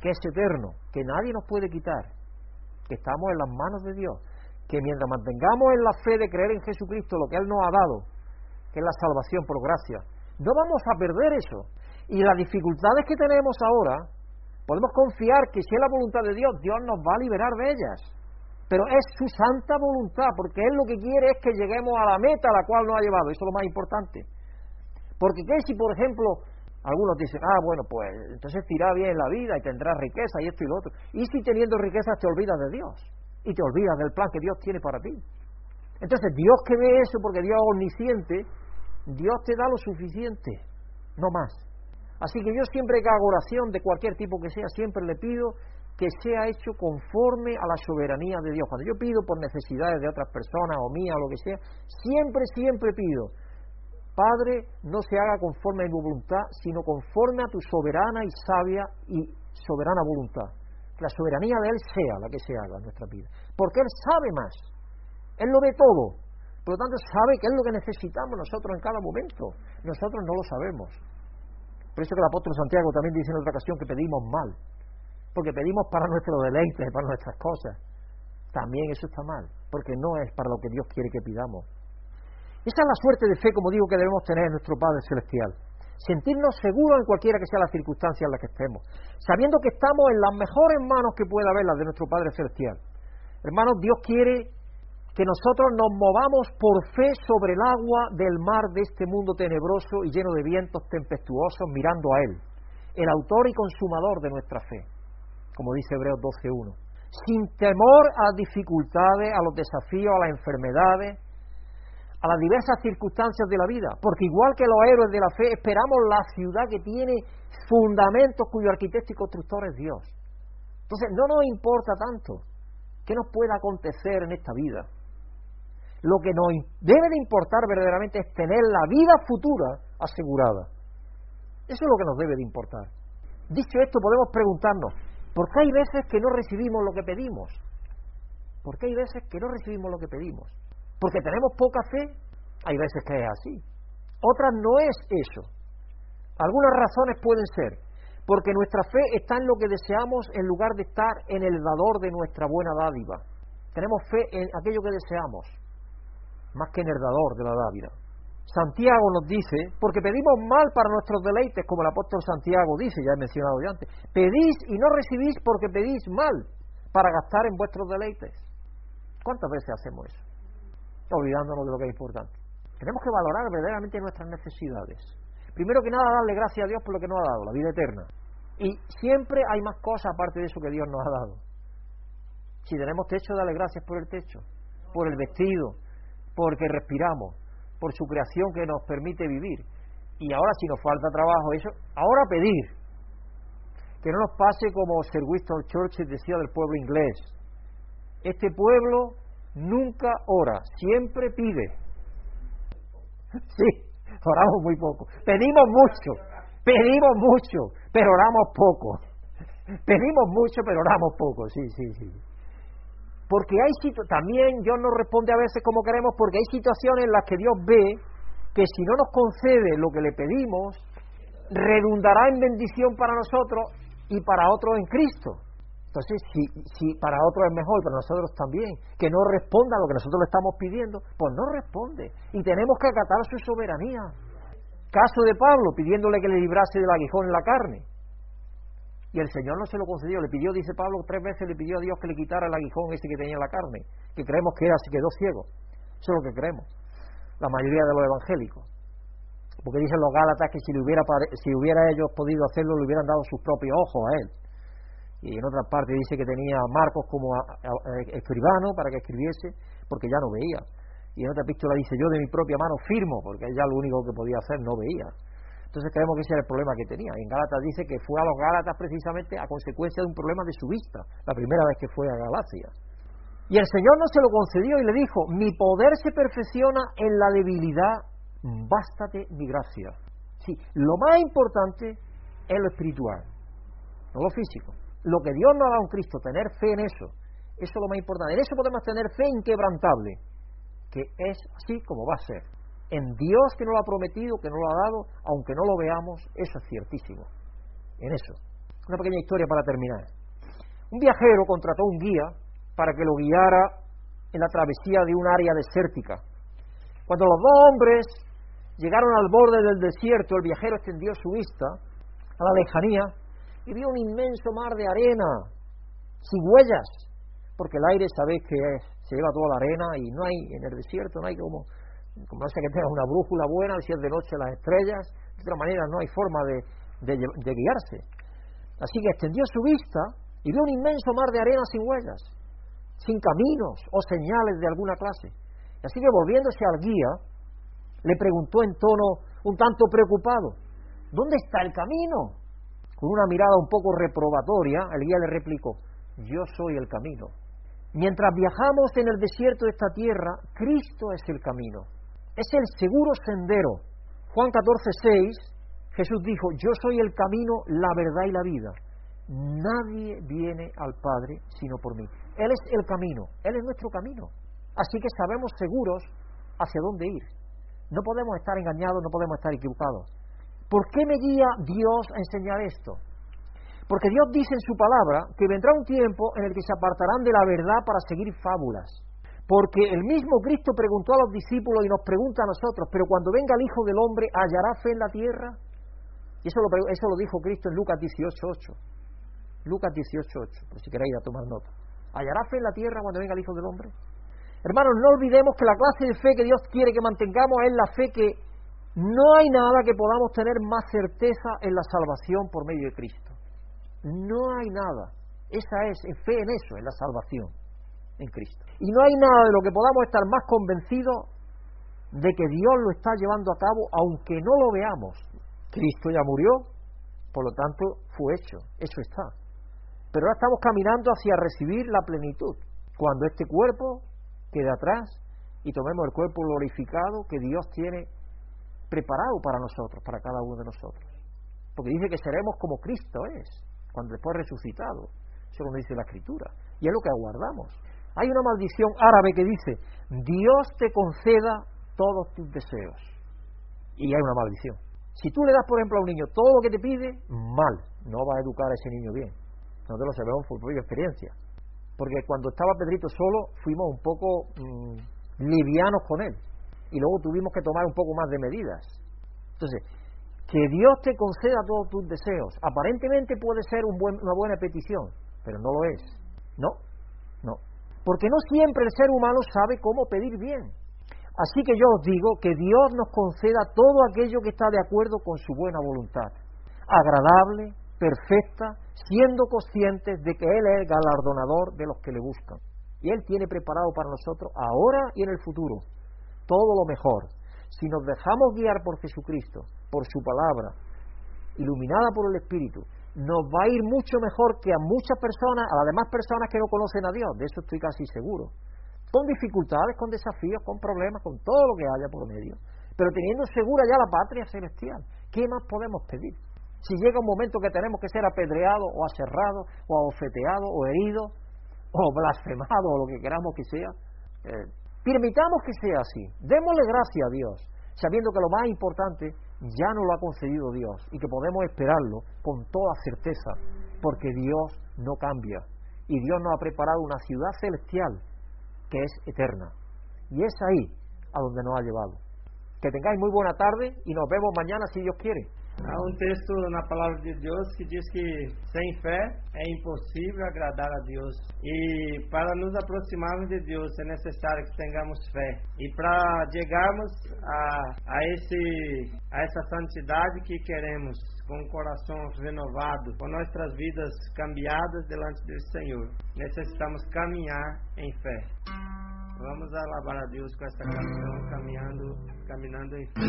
que es eterno, que nadie nos puede quitar, que estamos en las manos de Dios, que mientras mantengamos en la fe de creer en Jesucristo lo que Él nos ha dado, que es la salvación por gracia, no vamos a perder eso. Y las dificultades que tenemos ahora, podemos confiar que si es la voluntad de Dios, Dios nos va a liberar de ellas pero es su santa voluntad, porque Él lo que quiere es que lleguemos a la meta a la cual nos ha llevado, eso es lo más importante. Porque ¿qué si, por ejemplo, algunos dicen, ah, bueno, pues entonces te irá bien la vida y tendrás riqueza y esto y lo otro. ¿Y si teniendo riquezas te olvidas de Dios? Y te olvidas del plan que Dios tiene para ti. Entonces, Dios que ve eso, porque Dios es omnisciente, Dios te da lo suficiente, no más. Así que yo siempre que hago oración de cualquier tipo que sea, siempre le pido que sea hecho conforme a la soberanía de Dios. Cuando yo pido por necesidades de otras personas o mía o lo que sea, siempre, siempre pido, Padre, no se haga conforme a mi voluntad, sino conforme a tu soberana y sabia y soberana voluntad. Que la soberanía de Él sea la que se haga en nuestra vida. Porque Él sabe más. Él lo ve todo. Por lo tanto, sabe qué es lo que necesitamos nosotros en cada momento. Nosotros no lo sabemos. Por eso que el apóstol Santiago también dice en otra ocasión que pedimos mal porque pedimos para nuestro deleite, para nuestras cosas. También eso está mal, porque no es para lo que Dios quiere que pidamos. Esa es la suerte de fe, como digo, que debemos tener en nuestro Padre Celestial. Sentirnos seguros en cualquiera que sea la circunstancia en la que estemos, sabiendo que estamos en las mejores manos que pueda haber las de nuestro Padre Celestial. Hermanos, Dios quiere que nosotros nos movamos por fe sobre el agua del mar de este mundo tenebroso y lleno de vientos tempestuosos mirando a Él, el autor y consumador de nuestra fe como dice Hebreos 12.1, sin temor a las dificultades, a los desafíos, a las enfermedades, a las diversas circunstancias de la vida, porque igual que los héroes de la fe, esperamos la ciudad que tiene fundamentos cuyo arquitecto y constructor es Dios. Entonces, no nos importa tanto qué nos pueda acontecer en esta vida. Lo que nos debe de importar verdaderamente es tener la vida futura asegurada. Eso es lo que nos debe de importar. Dicho esto, podemos preguntarnos, ¿por qué hay veces que no recibimos lo que pedimos? ¿Por qué hay veces que no recibimos lo que pedimos? Porque tenemos poca fe, hay veces que es así. Otras no es eso. Algunas razones pueden ser porque nuestra fe está en lo que deseamos en lugar de estar en el dador de nuestra buena dádiva. Tenemos fe en aquello que deseamos, más que en el dador de la dádiva. Santiago nos dice, porque pedimos mal para nuestros deleites, como el apóstol Santiago dice, ya he mencionado ya antes, pedís y no recibís porque pedís mal para gastar en vuestros deleites. ¿Cuántas veces hacemos eso? Olvidándonos de lo que es importante. Tenemos que valorar verdaderamente nuestras necesidades. Primero que nada, darle gracias a Dios por lo que nos ha dado, la vida eterna. Y siempre hay más cosas aparte de eso que Dios nos ha dado. Si tenemos techo, dale gracias por el techo, por el vestido, porque respiramos, por su creación que nos permite vivir. Y ahora si nos falta trabajo, eso, ahora pedir. Que no nos pase como Sir Winston Churchill decía del pueblo inglés. Este pueblo nunca ora, siempre pide. Sí, oramos muy poco. Pedimos mucho, pedimos mucho, pero oramos poco. Pedimos mucho, pero oramos poco, sí, sí, sí. Porque hay también Dios nos responde a veces como queremos, porque hay situaciones en las que Dios ve que si no nos concede lo que le pedimos, redundará en bendición para nosotros y para otros en Cristo. Entonces, si, si para otros es mejor y para nosotros también, que no responda a lo que nosotros le estamos pidiendo, pues no responde. Y tenemos que acatar su soberanía. Caso de Pablo, pidiéndole que le librase del aguijón en la carne. Y el Señor no se lo concedió, le pidió, dice Pablo, tres veces le pidió a Dios que le quitara el aguijón ese que tenía en la carne, que creemos que era, se quedó ciego. Eso es lo que creemos, la mayoría de los evangélicos. Porque dicen los Gálatas que si, le hubiera, si hubiera ellos podido hacerlo, le hubieran dado sus propios ojos a él y en otra parte dice que tenía a Marcos como escribano para que escribiese, porque ya no veía. Y en otra epístola dice, yo de mi propia mano firmo, porque ya lo único que podía hacer no veía. Entonces creemos que ese era el problema que tenía. En Gálatas dice que fue a los Gálatas precisamente a consecuencia de un problema de su vista, la primera vez que fue a Galacia. Y el Señor no se lo concedió y le dijo, mi poder se perfecciona en la debilidad, bástate mi gracia. Sí, lo más importante es lo espiritual, no lo físico lo que Dios nos ha dado en Cristo, tener fe en eso, eso es lo más importante. En eso podemos tener fe inquebrantable, que es así como va a ser. En Dios que nos lo ha prometido, que nos lo ha dado, aunque no lo veamos, eso es ciertísimo. En eso. Una pequeña historia para terminar. Un viajero contrató un guía para que lo guiara en la travesía de un área desértica. Cuando los dos hombres llegaron al borde del desierto, el viajero extendió su vista a la lejanía y vio un inmenso mar de arena, sin huellas, porque el aire sabéis que se lleva toda la arena y no hay, en el desierto no hay como, como sé que tenga una brújula buena, si es de noche las estrellas, de otra manera no hay forma de, de guiarse. Así que extendió su vista y vio un inmenso mar de arena sin huellas, sin caminos o señales de alguna clase. Así que volviéndose al guía, le preguntó en tono un tanto preocupado, ¿dónde está el camino? Con una mirada un poco reprobatoria, el guía le replicó, yo soy el camino. Mientras viajamos en el desierto de esta tierra, Cristo es el camino. Es el seguro sendero. Juan 14, 6, Jesús dijo, yo soy el camino, la verdad y la vida. Nadie viene al Padre sino por mí. Él es el camino, Él es nuestro camino. Así que sabemos seguros hacia dónde ir. No podemos estar engañados, no podemos estar equivocados. ¿Por qué me guía Dios a enseñar esto? Porque Dios dice en su palabra que vendrá un tiempo en el que se apartarán de la verdad para seguir fábulas. Porque el mismo Cristo preguntó a los discípulos y nos pregunta a nosotros, pero cuando venga el Hijo del Hombre, ¿hallará fe en la tierra? Y eso lo, eso lo dijo Cristo en Lucas 18.8. Lucas 18.8, por si queréis a tomar nota. ¿Hallará fe en la tierra cuando venga el Hijo del Hombre? Hermanos, no olvidemos que la clase de fe que Dios quiere que mantengamos es la fe que no hay nada que podamos tener más certeza en la salvación por medio de Cristo. No hay nada. Esa es fe en eso, en la salvación en Cristo. Y no hay nada de lo que podamos estar más convencidos de que Dios lo está llevando a cabo aunque no lo veamos. Cristo ya murió, por lo tanto fue hecho, eso está. Pero ahora estamos caminando hacia recibir la plenitud, cuando este cuerpo quede atrás y tomemos el cuerpo glorificado que Dios tiene preparado para nosotros, para cada uno de nosotros. Porque dice que seremos como Cristo es, cuando después resucitado. Eso lo dice la Escritura. Y es lo que aguardamos. Hay una maldición árabe que dice, Dios te conceda todos tus deseos. Y hay una maldición. Si tú le das, por ejemplo, a un niño todo lo que te pide, mal, no va a educar a ese niño bien. Nosotros lo sabemos por propia experiencia. Porque cuando estaba Pedrito solo, fuimos un poco mm, livianos con él. Y luego tuvimos que tomar un poco más de medidas. Entonces, que Dios te conceda todos tus deseos. Aparentemente puede ser una buena petición, pero no lo es. No, no. Porque no siempre el ser humano sabe cómo pedir bien. Así que yo os digo que Dios nos conceda todo aquello que está de acuerdo con su buena voluntad, agradable, perfecta, siendo conscientes de que Él es el galardonador de los que le buscan. Y Él tiene preparado para nosotros ahora y en el futuro todo lo mejor. Si nos dejamos guiar por Jesucristo, por su palabra, iluminada por el Espíritu, nos va a ir mucho mejor que a muchas personas, a las demás personas que no conocen a Dios, de eso estoy casi seguro. Con dificultades, con desafíos, con problemas, con todo lo que haya por medio, pero teniendo segura ya la patria celestial. ¿Qué más podemos pedir? Si llega un momento que tenemos que ser apedreados o aserrados o abofeteados o heridos o blasfemados o lo que queramos que sea, eh, permitamos que sea así. Démosle gracias a Dios, sabiendo que lo más importante ya nos lo ha concedido Dios y que podemos esperarlo con toda certeza, porque Dios no cambia y Dios nos ha preparado una ciudad celestial que es eterna. Y es ahí a donde nos ha llevado. Que tengáis muy buena tarde y nos vemos mañana si Dios quiere. Há um texto na palavra de Deus que diz que sem fé é impossível agradar a Deus. E para nos aproximarmos de Deus é necessário que tenhamos fé. E para chegarmos a, a, esse, a essa santidade que queremos, com o coração renovado, com nossas vidas cambiadas delante do Senhor, necessitamos caminhar em fé. Vamos alabar a Deus com essa canção, caminhando, caminhando em fé.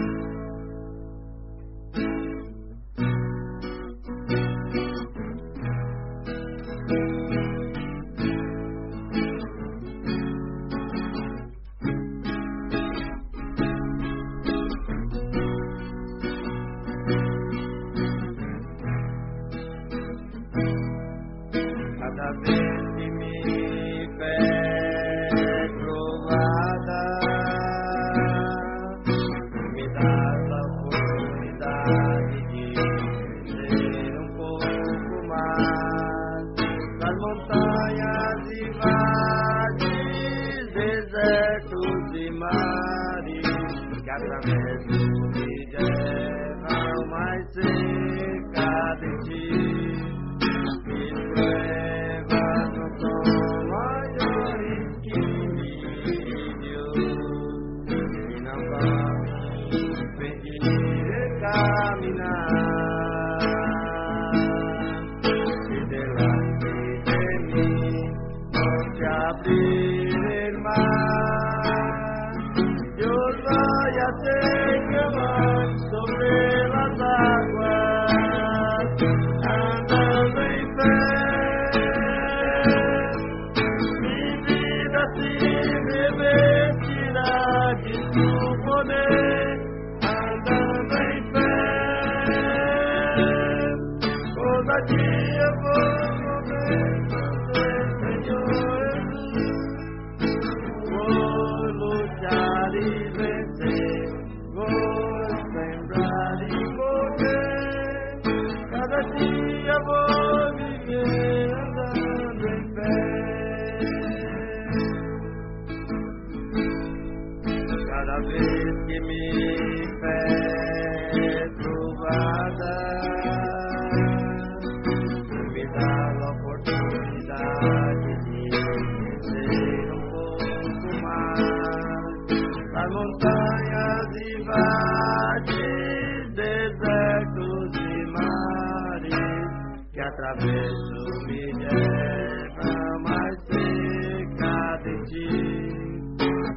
allí.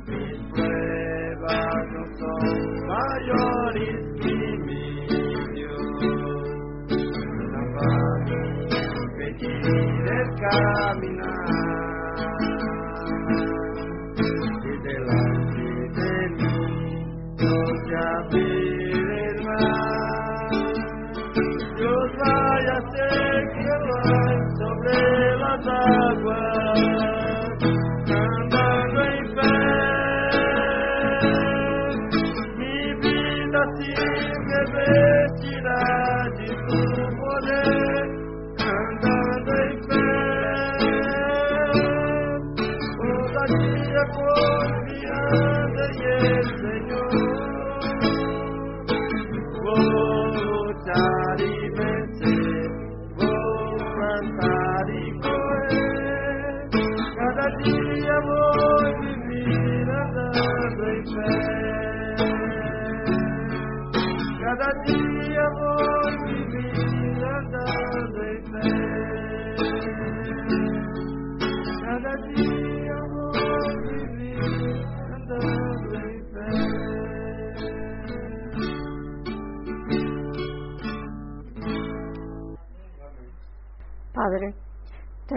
Mis pruebas no son mayores que mi Dios. La paz que el camino.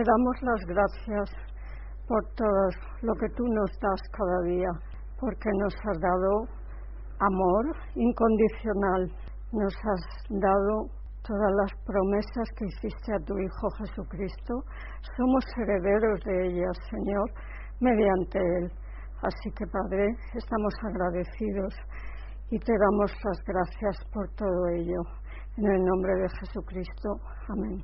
Damos las gracias por todo lo que tú nos das cada día, porque nos has dado amor incondicional, nos has dado todas las promesas que hiciste a tu Hijo Jesucristo, somos herederos de ellas, Señor, mediante Él. Así que, Padre, estamos agradecidos y te damos las gracias por todo ello. En el nombre de Jesucristo. Amén.